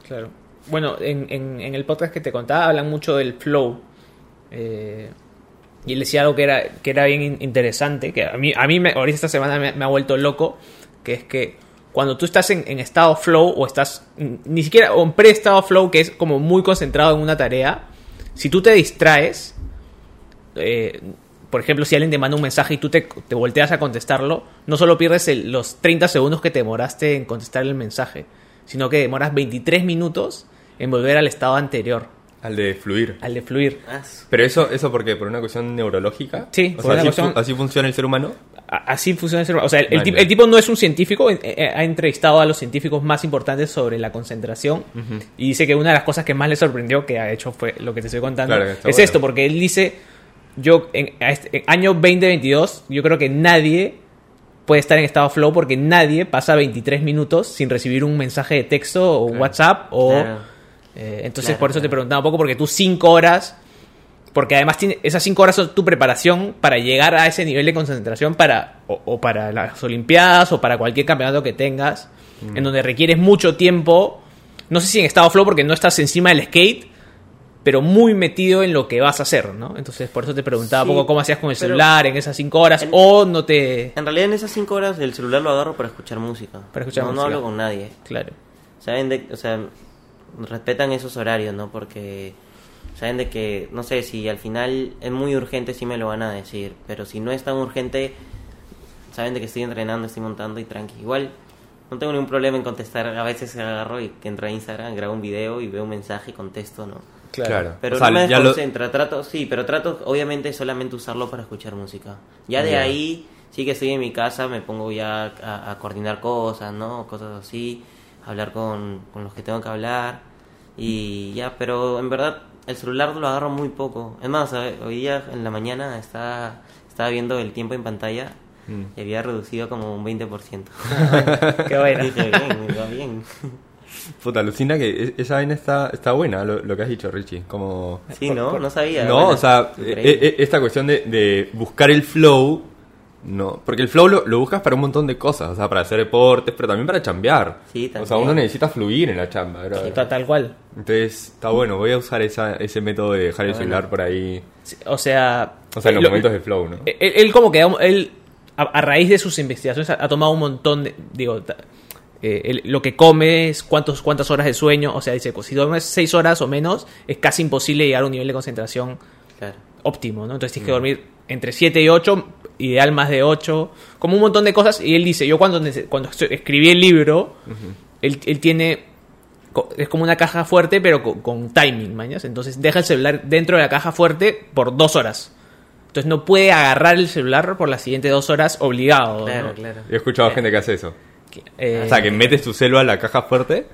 Claro. Bueno, en, en, en el podcast que te contaba hablan mucho del flow. Eh, y él decía algo que era, que era bien in- interesante, que a mí, a mí me, ahorita esta semana me, ha vuelto loco, que es que cuando tú estás en, en estado flow o estás ni siquiera o en pre-estado flow, que es como muy concentrado en una tarea, si tú te distraes, eh, por ejemplo, si alguien te manda un mensaje y tú te, te volteas a contestarlo, no solo pierdes el- los 30 segundos que te demoraste en contestar el mensaje, sino que demoras 23 minutos en volver al estado anterior, Al de fluir. al de fluir. ¿Pero eso, eso por qué? ¿Por una cuestión neurológica? Sí, O por sea, una así, cuestión- fu- así funciona el ser humano? A- Así funciona el ser humano. O sea, el, el el tipo no es un científico, eh, eh, ha entrevistado a los científicos más importantes sobre la concentración y dice que una de las cosas que más le sorprendió que ha hecho fue lo que te estoy contando. Claro, que es bueno. esto, porque él dice, yo en, este- en año 2022, yo creo que nadie puede estar en estado flow porque nadie pasa 23 minutos sin recibir un mensaje de texto o un Claro. WhatsApp o... Claro. Eh, entonces Claro, por eso te preguntaba un poco porque tú 5 horas... Porque además tiene, esas 5 horas son tu preparación para llegar a ese nivel de concentración para o, o para las Olimpiadas o para cualquier campeonato que tengas, en donde requieres mucho tiempo. No sé si en estado flow porque no estás encima del skate, pero muy metido en lo que vas a hacer, ¿no? Entonces por eso te preguntaba Sí, un poco cómo hacías con el celular en esas 5 horas En- o no te... En realidad en esas cinco horas el celular lo agarro para escuchar música. Para escuchar no, música. No hablo con nadie. Claro. Saben de, o sea, respetan esos horarios, ¿no? Porque saben de que, no sé, si al final es muy urgente sí me lo van a decir, pero si no es tan urgente, saben de que estoy entrenando, estoy montando y tranqui. Igual no tengo ningún problema en contestar, a veces agarro y que entro a Instagram, grabo un video y veo un mensaje y contesto, ¿no? Claro. Pero O sea, no me ya lo- desconcentra, trato, sí, pero trato obviamente solamente usarlo para escuchar música. Ya de ahí, sí que estoy en mi casa, me pongo ya a, a coordinar cosas, ¿no? Cosas así, hablar con, con los que tengo que hablar y ya, pero en verdad el celular lo agarro muy poco. Es más, hoy día en la mañana estaba, estaba viendo el tiempo en pantalla Mm. y había reducido como un 20%. Qué buena. Dije, bien, va bien. Puta, alucina que e- esa vaina está, está buena, lo, lo que has dicho, Richie. Como... Sí, ¿no? No sabía. No, Bueno, o sea, e- e- esta cuestión de, de buscar el flow, no, porque el flow lo, lo buscas para un montón de cosas, o sea, para hacer deportes, pero también para chambear. Sí, O sea, también. uno necesita fluir en la chamba, bro. Ta- Tal cual. Entonces, está bueno, voy a usar esa, ese método de dejar el celular por ahí, Sí, O sea... o sea, en los lo- momentos de flow, ¿no? Él, él como que él a, a raíz de sus investigaciones ha, ha tomado un montón de digo eh, lo que comes cuántos cuántas horas de sueño o sea dice pues, si duermes seis horas o menos es casi imposible llegar a un nivel de concentración Claro. óptimo no entonces tienes que dormir entre 7 y 8 ideal más de 8 como un montón de cosas y él dice yo cuando cuando escribí el libro él, él tiene co- es como una caja fuerte pero con, con timing mañas entonces deja el celular dentro de la caja fuerte por dos horas entonces no puede agarrar el celular por las siguientes dos horas obligado Claro, ¿no? claro. He escuchado gente que hace eso. Eh, O sea, que metes tu celu a la caja fuerte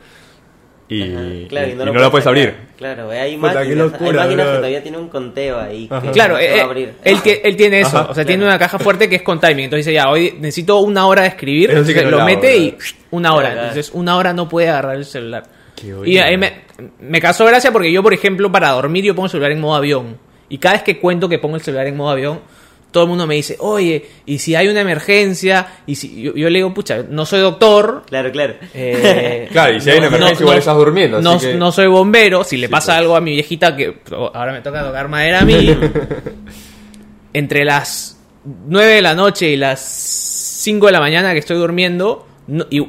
y, Ajá, claro, y- y no la puedes sacar. abrir. Claro, hay máquinas, locura, hay máquinas que todavía tienen un conteo ahí. que Claro, eh, abrir. él, él tiene eso, Ajá, o sea, tiene una caja fuerte que es con timing. Entonces dice, ya, hoy necesito una hora de escribir, sí lo lo mete hago, y una hora. Entonces, una hora no puede agarrar el celular. Qué Y ahí me, me causó gracia porque yo, por ejemplo, para dormir yo pongo el celular en modo avión. Y cada vez que cuento que pongo el celular en modo avión, todo el mundo me dice, oye, y si hay una emergencia, y si yo, yo le digo, pucha, no soy doctor, Claro, claro. eh, Claro, y si hay una emergencia, igual estás durmiendo, así No, que- no soy bombero. Si le Sí, pasa pues. algo a mi viejita, que ahora me toca tocar madera a mí, entre las 9 de la noche y las 5 de la mañana que estoy durmiendo, no, y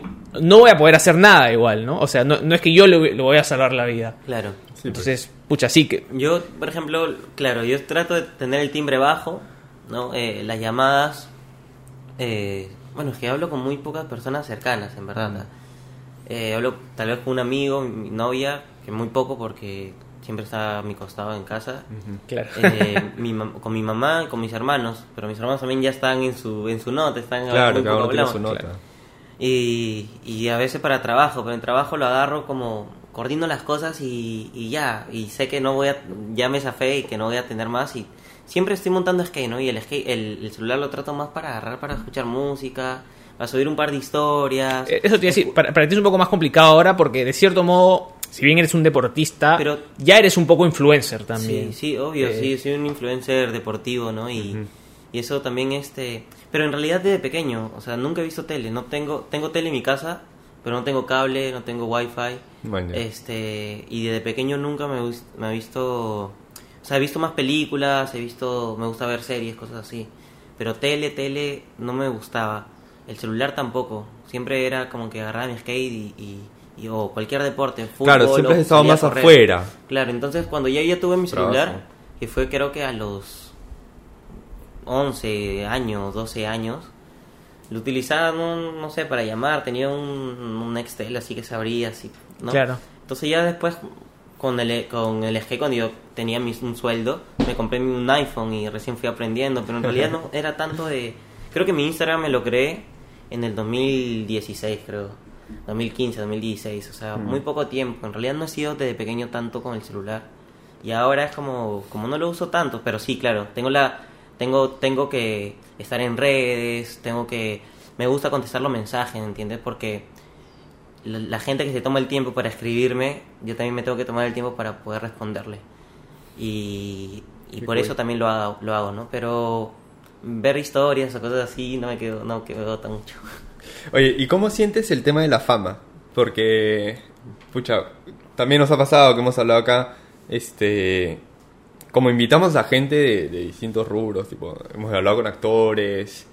no voy a poder hacer nada igual, ¿no? O sea, no, no es que yo le, le voy a salvar la vida. Claro. Sí, pues. Entonces, pucha, sí que... Yo, por ejemplo, claro, yo trato de tener el timbre bajo, ¿no? Eh, las llamadas. eh, bueno, es que hablo con muy pocas personas cercanas, en verdad. Eh, hablo tal vez con un amigo, mi novia, que muy poco porque siempre está a mi costado en casa. Claro. Eh, mi con mi mamá y con mis hermanos, pero mis hermanos también ya están en su en su nota, están Claro, muy poco su nota. Y, y a veces para trabajo, pero en trabajo lo agarro como coordino las cosas y, y ya, y sé que no voy a, ya me zafé y que no voy a tener más y siempre estoy montando skate, ¿no? Y el skate, el, el celular lo trato más para agarrar, para escuchar música, para subir un par de historias. Eh, Eso te decir, para, para ti es un poco más complicado ahora porque de cierto modo, si bien eres un deportista, Pero- ya eres un poco influencer también. Sí, sí, obvio, Eh, sí, soy un influencer deportivo, ¿no? Y, y eso también, este... Pero en realidad desde pequeño, o sea, nunca he visto tele, no tengo, tengo tele en mi casa, pero no tengo cable, no tengo wifi, Bueno, este, y desde pequeño nunca me, me he visto, o sea, he visto más películas, he visto, me gusta ver series, cosas así, pero tele, tele, no me gustaba, el celular tampoco, siempre era como que agarraba mi skate y, y, y- o cualquier deporte, fútbol, Claro, siempre has estado más correr. afuera. Claro, entonces cuando ya, ya tuve mi celular, que fue creo que a los 11 años, 12 años, lo utilizaba, no, no sé, para llamar, tenía un, un Nextel así que se abría así, ¿no? Claro. Entonces ya después con el con el SG cuando yo tenía mi, un sueldo, me compré un iPhone y recién fui aprendiendo, pero en realidad no era tanto de creo que mi Instagram me lo creé en el 2016, creo. 2015, 2016, o sea, muy poco tiempo. En realidad no he sido desde pequeño tanto con el celular. Y ahora es como como no lo uso tanto, pero sí, claro, tengo la tengo tengo que estar en redes, tengo que me gusta contestar los mensajes, ¿entiendes? Porque la, la gente que se toma el tiempo para escribirme, yo también me tengo que tomar el tiempo para poder responderle. Y, y por cool. eso también lo hago, lo hago, ¿no? Pero ver historias o cosas así no me quedo, no me quedo tan mucho. Oye, ¿y cómo sientes el tema de la fama? Porque, pucha, también nos ha pasado que hemos hablado acá, este, como invitamos a gente de, de distintos rubros, tipo, hemos hablado con actores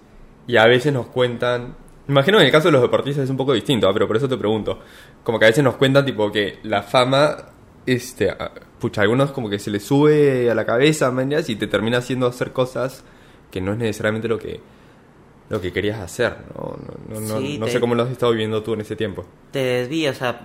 y a veces nos cuentan, imagino que en el caso de los deportistas es un poco distinto, ¿ah? pero por eso te pregunto, como que a veces nos cuentan tipo que la fama, este, pucha, a algunos como que se les sube a la cabeza, man, y te termina haciendo hacer cosas que no es necesariamente lo que lo que querías hacer, ¿no? No, no, Sí, no te- sé cómo lo has estado viviendo tú en ese tiempo. te desvía, o sea,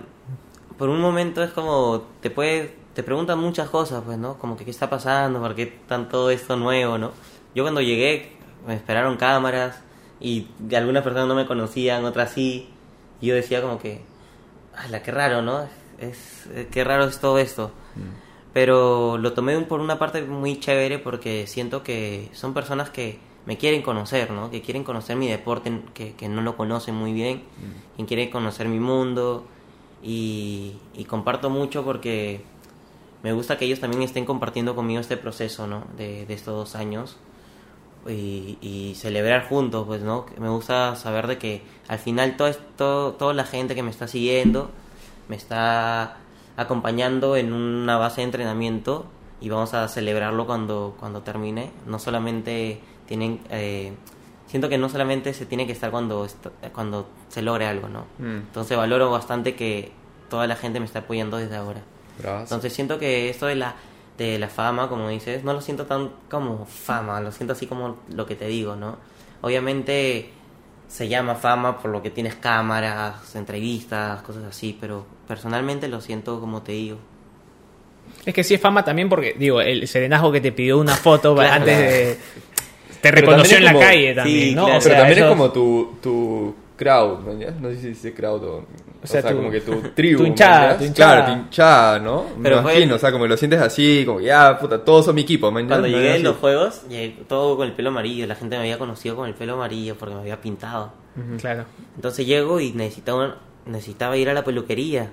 por un momento es como, te puede, te preguntan muchas cosas, pues, ¿no? Como que qué está pasando, por qué tan todo esto nuevo, ¿no? Yo cuando llegué, me esperaron cámaras y algunas personas no me conocían, otras sí, y yo decía como que, la qué raro, ¿no? Es, es- qué raro es todo esto. Pero lo tomé por una parte muy chévere porque siento que son personas que me quieren conocer, ¿no? Que quieren conocer mi deporte, que, que no lo conocen muy bien, que quieren conocer mi mundo y, y comparto mucho porque me gusta que ellos también estén compartiendo conmigo este proceso, ¿no? De, de estos dos años y, y celebrar juntos, pues, ¿no? Me gusta saber de que al final todo esto, toda la gente que me está siguiendo me está acompañando en una base de entrenamiento y vamos a celebrarlo cuando, cuando termine. No solamente tienen... eh, siento que no solamente se tiene que estar cuando, cuando se logre algo, ¿no? Mm. Entonces valoro bastante que toda la gente me está apoyando desde ahora. Bravazo. Entonces siento que esto de la de la fama, como dices, no lo siento tan como fama, lo siento así como lo que te digo, ¿no? Obviamente se llama fama por lo que tienes cámaras, entrevistas, cosas así, pero personalmente lo siento como te digo. Es que sí es fama también porque, digo, el serenazgo que te pidió una foto Claro. antes de... Te reconoció en la como- calle también, Sí, ¿no? claro. O sea, Pero también eso- es como tu, tu crowd, ¿no? ¿Ya? No sé si dice crowd o... O sea, sea, tu- como que tu tribu. tu hinchada, ¿no? tu hinchada. Claro, tu hinchada, ¿no? Pero Me fue- imagino, o sea, como que lo sientes así, como que ya, puta, todos son mi equipo, man. Cuando No llegué en los juegos, llegué todo con el pelo amarillo, la gente me había conocido con el pelo amarillo porque me había pintado. Claro. Entonces llego y necesitaba, necesitaba ir a la peluquería.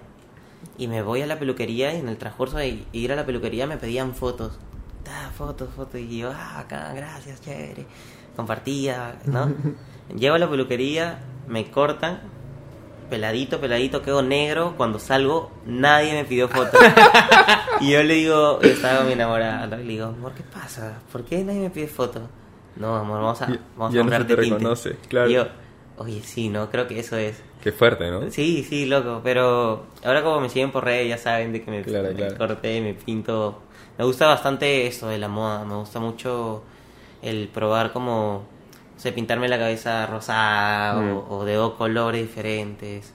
Y me voy a la peluquería y en el transcurso de ir a la peluquería me pedían fotos. Ah, fotos, fotos. Y yo, ah, acá, gracias, chévere. Compartía, ¿no? Llego a la peluquería, me cortan, peladito, peladito, quedo negro. Cuando salgo, nadie me pidió fotos. y yo le digo, estaba mi enamorada, le digo, amor, ¿qué pasa? ¿Por qué nadie me pide fotos? No, amor, vamos a, vamos ya a no se tinte. reconoce, claro. Y yo, oye, sí, no, creo que eso es. Qué fuerte, ¿no? Sí, sí, loco, pero ahora como me siguen por redes ya saben de que me, Claro, me claro. corté, me pinto. Me gusta bastante eso de la moda, me gusta mucho el probar como, sé, pintarme la cabeza rosada Mm. o, o de dos colores diferentes.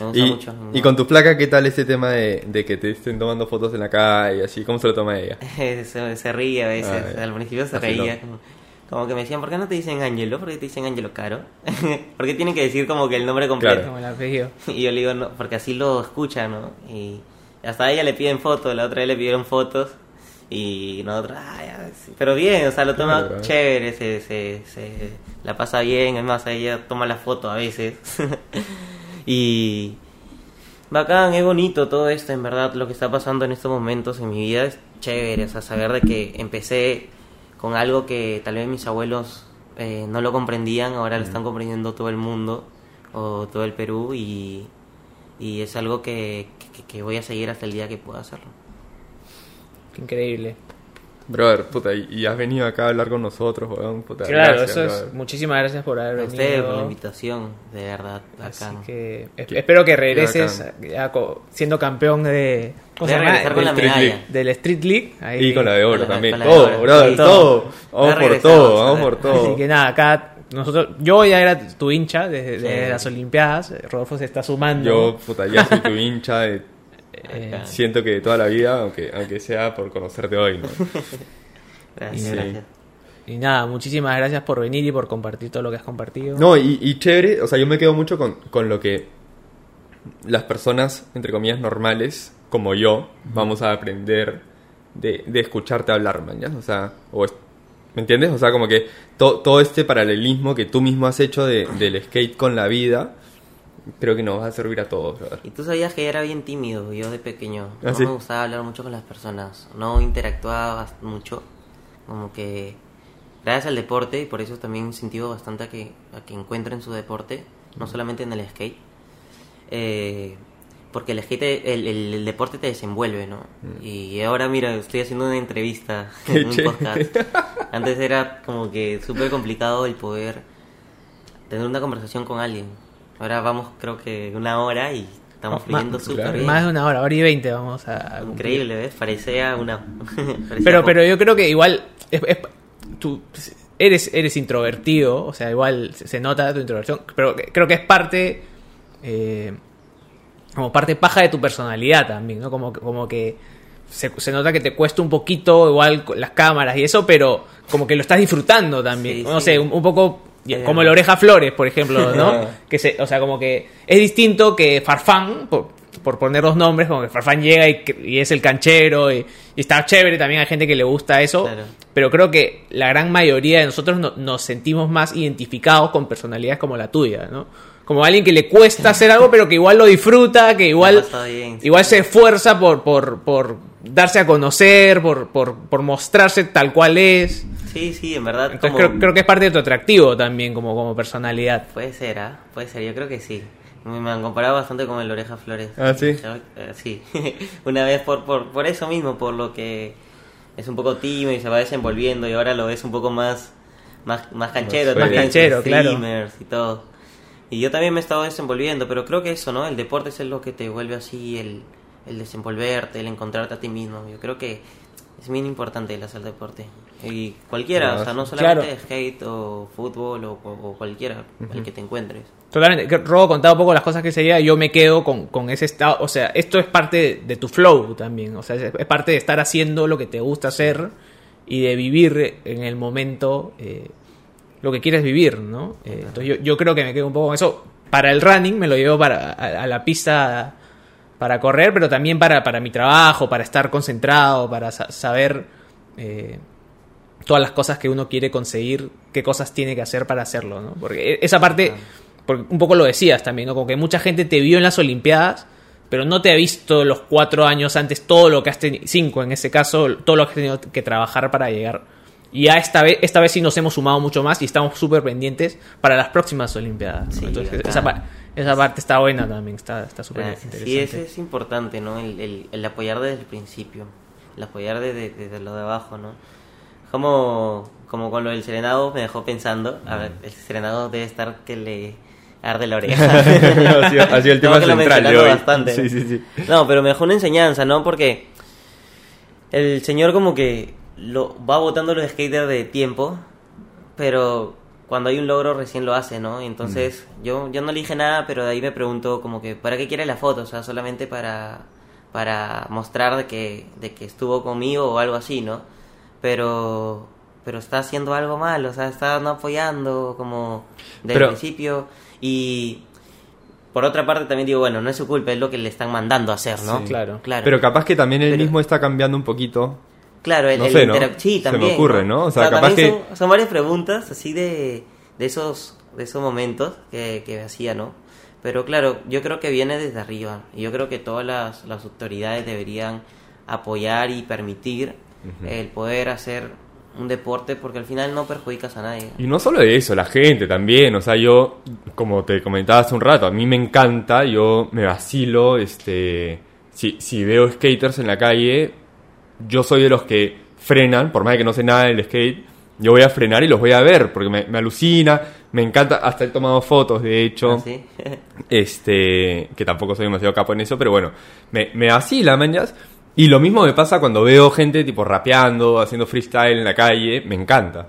Me gusta Y, mucho. y con tu placa, ¿qué tal ese tema de, de que te estén tomando fotos en la calle, así? ¿Cómo se lo toma ella? se, se ríe a veces, Ah, al principio se reía. Como, como que me decían, ¿por qué no te dicen Angelo? ¿Por qué te dicen Angelo Caro? ¿Por qué tienen que decir como que el nombre completo? Claro. Como el apellido. Y yo le digo, no, porque así lo escuchan, ¿no? Y hasta a ella le piden fotos, la otra vez le pidieron fotos. Y nosotros, ah, ya, sí. pero bien, o sea, lo toma Claro. chévere, se, se, se la pasa bien, es más, ella toma la foto a veces. y bacán, es bonito todo esto, en verdad, lo que está pasando en estos momentos en mi vida es chévere, o sea, saber de que empecé con algo que tal vez mis abuelos eh, no lo comprendían, ahora lo están comprendiendo todo el mundo o todo el Perú y, y es algo que, que, que voy a seguir hasta el día que pueda hacerlo. Qué increíble. Brother, puta, y, y has venido acá a hablar con nosotros, weón, puta. Claro, gracias, eso es. brother. Muchísimas gracias por haber A venido. ustedes por la invitación, de verdad, Así acá. que es- espero que regreses siendo campeón de. ¿cómo Voy se a regresar con la Street medalla. League. Del Street League. ahí. Y con la de oro la- también. de Todo, oro. brother, Sí. todo. Vamos por todo, a vamos por todo. Así que nada, acá nosotros. Yo ya era tu hincha desde, desde las Olimpiadas. Rodolfo se está sumando. Yo, puta, ya soy tu hincha. de- Eh, siento que toda la vida, aunque, aunque sea por conocerte hoy, ¿no? Gracias, Sí. gracias. y nada, muchísimas gracias por venir y por compartir todo lo que has compartido. No, y, y chévere, o sea, yo me quedo mucho con, con lo que las personas, entre comillas, normales, como yo, vamos a aprender de, de escucharte hablar, man, ¿ya? O sea, o es- ¿Me entiendes? O sea, como que to- todo este paralelismo que tú mismo has hecho de- del skate con la vida, creo que nos va a servir a todos, brother. Y tú sabías que era bien tímido, yo de pequeño. ¿Ah, no sí? me gustaba hablar mucho con las personas, no interactuaba mucho. Como que gracias al deporte, y por eso también incentivo bastante a que, a que encuentren su deporte, no solamente en el skate. Eh, porque el skate, el, el- el deporte te desenvuelve, ¿no? Y ahora, mira, estoy haciendo una entrevista Mm. En un podcast. Antes era como que súper complicado el poder tener una conversación con alguien. Ahora vamos, creo que una hora y estamos Ma- fluyendo súper bien. Más de una hora, hora y veinte vamos a... cumplir. Increíble, ¿ves? Parecía una... parecía Pero, poco. pero yo creo que igual es- es- tú eres, eres introvertido, o sea, igual se, se nota tu introversión, pero creo que es parte, eh, como parte paja de tu personalidad también, ¿no? Como, que- como que se, se nota que te cuesta un poquito igual con las cámaras y eso, pero como que lo estás disfrutando también, Sí, no sí. sé, un, un poco... Como el Oreja Flores, por ejemplo, ¿no? Que se, o sea, como que es distinto que Farfán, por, por poner dos nombres, como que Farfán llega y, y es el canchero y, y está chévere, también hay gente que le gusta eso, Claro. pero creo que la gran mayoría de nosotros no- nos sentimos más identificados con personalidades como la tuya, ¿no? Como alguien que le cuesta hacer algo, pero que igual lo disfruta, que igual, pasa bien, sí. igual se esfuerza por, por, por darse a conocer, por, por, por mostrarse tal cual es. Sí, sí, en verdad. Entonces como- creo, creo que es parte de tu atractivo también como, como personalidad. Puede ser, ¿ah? Puede ser, yo creo que sí. Me han comparado bastante con el Oreja Flores. Ah, ¿sí? Yo, eh, sí. Una vez por, por, por eso mismo, por lo que es un poco tímido y se va desenvolviendo y ahora lo ves un poco más, más, más canchero. Más también, canchero, claro. streamers y todo. Y yo también me he estado desenvolviendo, pero creo que eso, ¿no? El deporte es lo que te vuelve así, el, el desenvolverte, el encontrarte a ti mismo. Yo creo que es bien importante el hacer deporte. Y cualquiera, o sea, no solamente Claro. skate o fútbol o, cualquiera, el que te encuentres. Totalmente. Robo contaba un poco las cosas que seguía. Yo me quedo con, con ese estado. O sea, esto es parte de, tu flow también. O sea, es, es parte de estar haciendo lo que te gusta hacer y de vivir en el momento eh, lo que quieres vivir, ¿no? Eh, entonces yo, yo creo que me quedo un poco con eso. Para el running me lo llevo para, a, a la pista para correr, pero también para, para mi trabajo, para estar concentrado, para sa- saber eh, todas las cosas que uno quiere conseguir, qué cosas tiene que hacer para hacerlo, ¿no? Porque e- esa parte, porque un poco lo decías también, ¿no? Como que mucha gente te vio en las Olimpiadas, pero no te ha visto los cuatro años antes todo lo que has tenido, cinco en ese caso, todo lo que has tenido que trabajar para llegar. Y ya esta vez, esta vez sí nos hemos sumado mucho más y estamos súper pendientes para las próximas Olimpiadas. ¿no? Sí, Entonces, esa, esa parte está buena también, está está súper Gracias. interesante. Sí, eso es importante, ¿no? El, el, el apoyar desde el principio, el apoyar desde, desde lo de abajo, ¿no? Como, como con lo del serenado me dejó pensando, a ver, el serenado debe estar que le arde la oreja. ha, sido, ha sido el tema central de hoy. bastante, ¿no? Sí, sí, sí. No, pero me dejó una enseñanza, ¿no? Porque el señor como que lo va botando los skaters de tiempo, pero cuando hay un logro recién lo hace, ¿no? Entonces yo, yo no le dije nada, pero de ahí me preguntó como que ¿para qué quiere la foto? O sea, solamente para, para mostrar de que, de que estuvo conmigo o algo así, ¿no? Pero pero está haciendo algo mal, o sea, está no apoyando como desde Pero- el principio y por otra parte también digo, bueno, no es su culpa, es lo que le están mandando a hacer, ¿no? Sí, claro. Claro. Pero capaz que también él Pero- mismo está cambiando un poquito. Claro, el, No el ¿no? Sí, Se me también. ocurre, ¿no? O sea, capaz también que- Son, son varias preguntas así de, de, esos, de esos momentos que, que hacía, ¿no? Pero claro, yo creo que viene desde arriba. Y yo creo que todas las, las autoridades deberían apoyar y permitir el poder hacer un deporte porque al final no perjudicas a nadie. Y no solo eso, la gente también. O sea, yo, como te comentaba hace un rato, a mí me encanta, yo me vacilo. Este, si, si veo skaters en la calle, yo soy de los que frenan, por más de que no sé nada del skate, yo voy a frenar y los voy a ver, porque me, me alucina, me encanta, hasta he tomado fotos, de hecho. ¿Ah, sí? este que tampoco soy demasiado capo en eso, pero bueno, me, me vacila, mañas. Y lo mismo me pasa cuando veo gente tipo rapeando, haciendo freestyle en la calle, me encanta.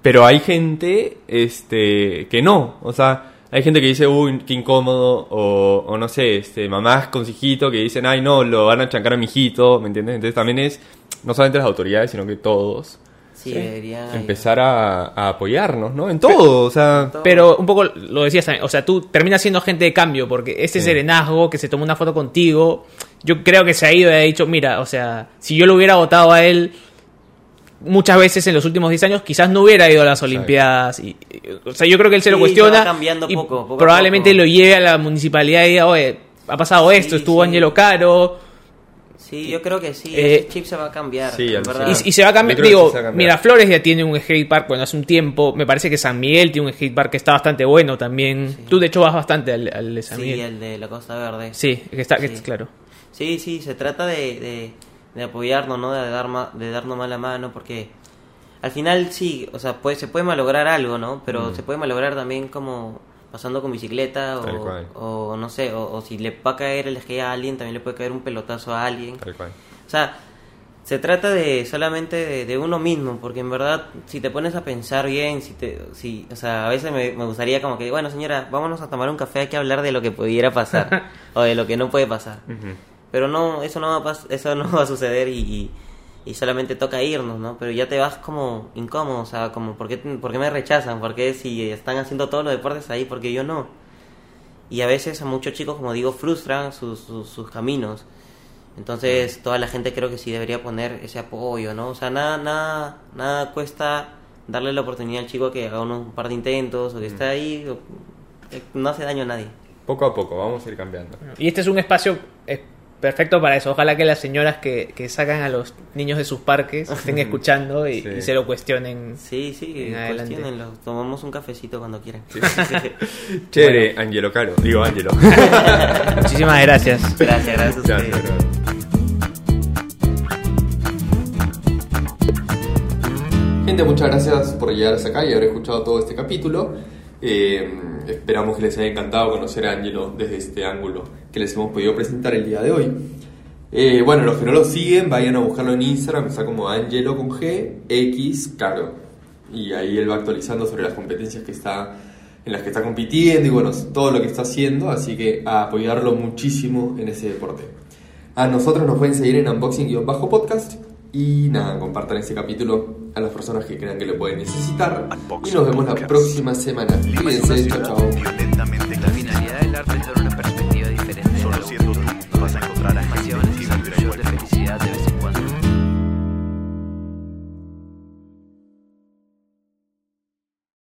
Pero hay gente este que no, o sea, hay gente que dice, uy, qué incómodo, o, o no sé, este, mamás con su hijito que dicen, ay, no, lo van a chancar a mi hijito, ¿me entiendes? Entonces también es, no solamente las autoridades, sino que todos, Sí, deberían empezar a, a apoyarnos, ¿no? En todo, o sea... Pero un poco lo decías también, o sea, tú terminas siendo gente de cambio porque ese Sí. serenazgo que se tomó una foto contigo, yo creo que se ha ido y ha dicho, mira, o sea, si yo lo hubiera votado a él, muchas veces en los últimos 10 años quizás no hubiera ido a las Olimpiadas. Y, y- o sea, yo creo que él se lo Sí, cuestiona. se va cambiando y poco, probablemente poco. lo lleve a la municipalidad y diga, oye, ha pasado esto, Sí, estuvo sí. Angelo Caro. Sí, yo creo que sí, Eh, ese chip se va a cambiar. sí, verdad. Y, y se va a cambiar. Digo, sí cambiar. Miraflores ya tiene un skate park bueno hace un tiempo. Me parece que San Miguel tiene un skate park que está bastante bueno también. Sí. Tú, de hecho, vas bastante al, al de San Sí, Miguel. el de la Costa Verde. Sí, que está, que Sí. claro. Sí, sí, se trata de, de, de apoyarnos, ¿no? De, dar ma- de darnos más la mano, porque al final sí, o sea, puede, se puede malograr algo, ¿no? Pero Mm. se puede malograr también como pasando con bicicleta Tal o, cual. o no sé, o, o si le va a caer el skate a alguien, también le puede caer un pelotazo a alguien. Tal cual. O sea, se trata de solamente de, de uno mismo, porque en verdad, si te pones a pensar bien, si te, si, o sea, a veces me, me gustaría como que, bueno, señora, vámonos a tomar un café, hay que hablar de lo que pudiera pasar, o de lo que no puede pasar. Pero no, eso no va a, eso no va a suceder y, y, y solamente toca irnos, ¿no? Pero ya te vas como incómodo, o sea, como, ¿por qué, por qué me rechazan? ¿Por qué si están haciendo todos los deportes ahí, porque yo no? Y a veces a muchos chicos, como digo, frustran sus, sus, sus caminos. Entonces, toda la gente creo que sí debería poner ese apoyo, ¿no? O sea, nada, nada, nada cuesta darle la oportunidad al chico que haga unos, un par de intentos o que esté ahí. o- eh, no hace daño a nadie. Poco a poco, vamos a ir cambiando. Y este es un espacio eh, perfecto para eso. Ojalá que las señoras que, que sacan a los niños de sus parques estén escuchando y, Sí. y se lo cuestionen. Sí, sí, cuestionenlo. Tomamos un cafecito cuando quieran. Chévere, Angelo Caro. Digo, Angelo. Muchísimas gracias. gracias, gracias a ustedes. Gracias, gracias. Gente, muchas gracias por llegar hasta acá y haber escuchado todo este capítulo. Eh, esperamos que les haya encantado conocer a Angelo desde este ángulo que les hemos podido presentar el día de hoy. Eh, bueno, los que no lo siguen, vayan a buscarlo en Instagram, está como Angelo con G, X, Caro. Y ahí él va actualizando sobre las competencias que está, en las que está compitiendo y bueno, todo lo que está haciendo, así que a apoyarlo muchísimo en ese deporte. A nosotros nos pueden seguir en unboxing-podcast y nada, compartan este capítulo a las personas que crean que lo pueden necesitar. Unboxing y nos vemos la próxima semana. Cuídense, chao, chao.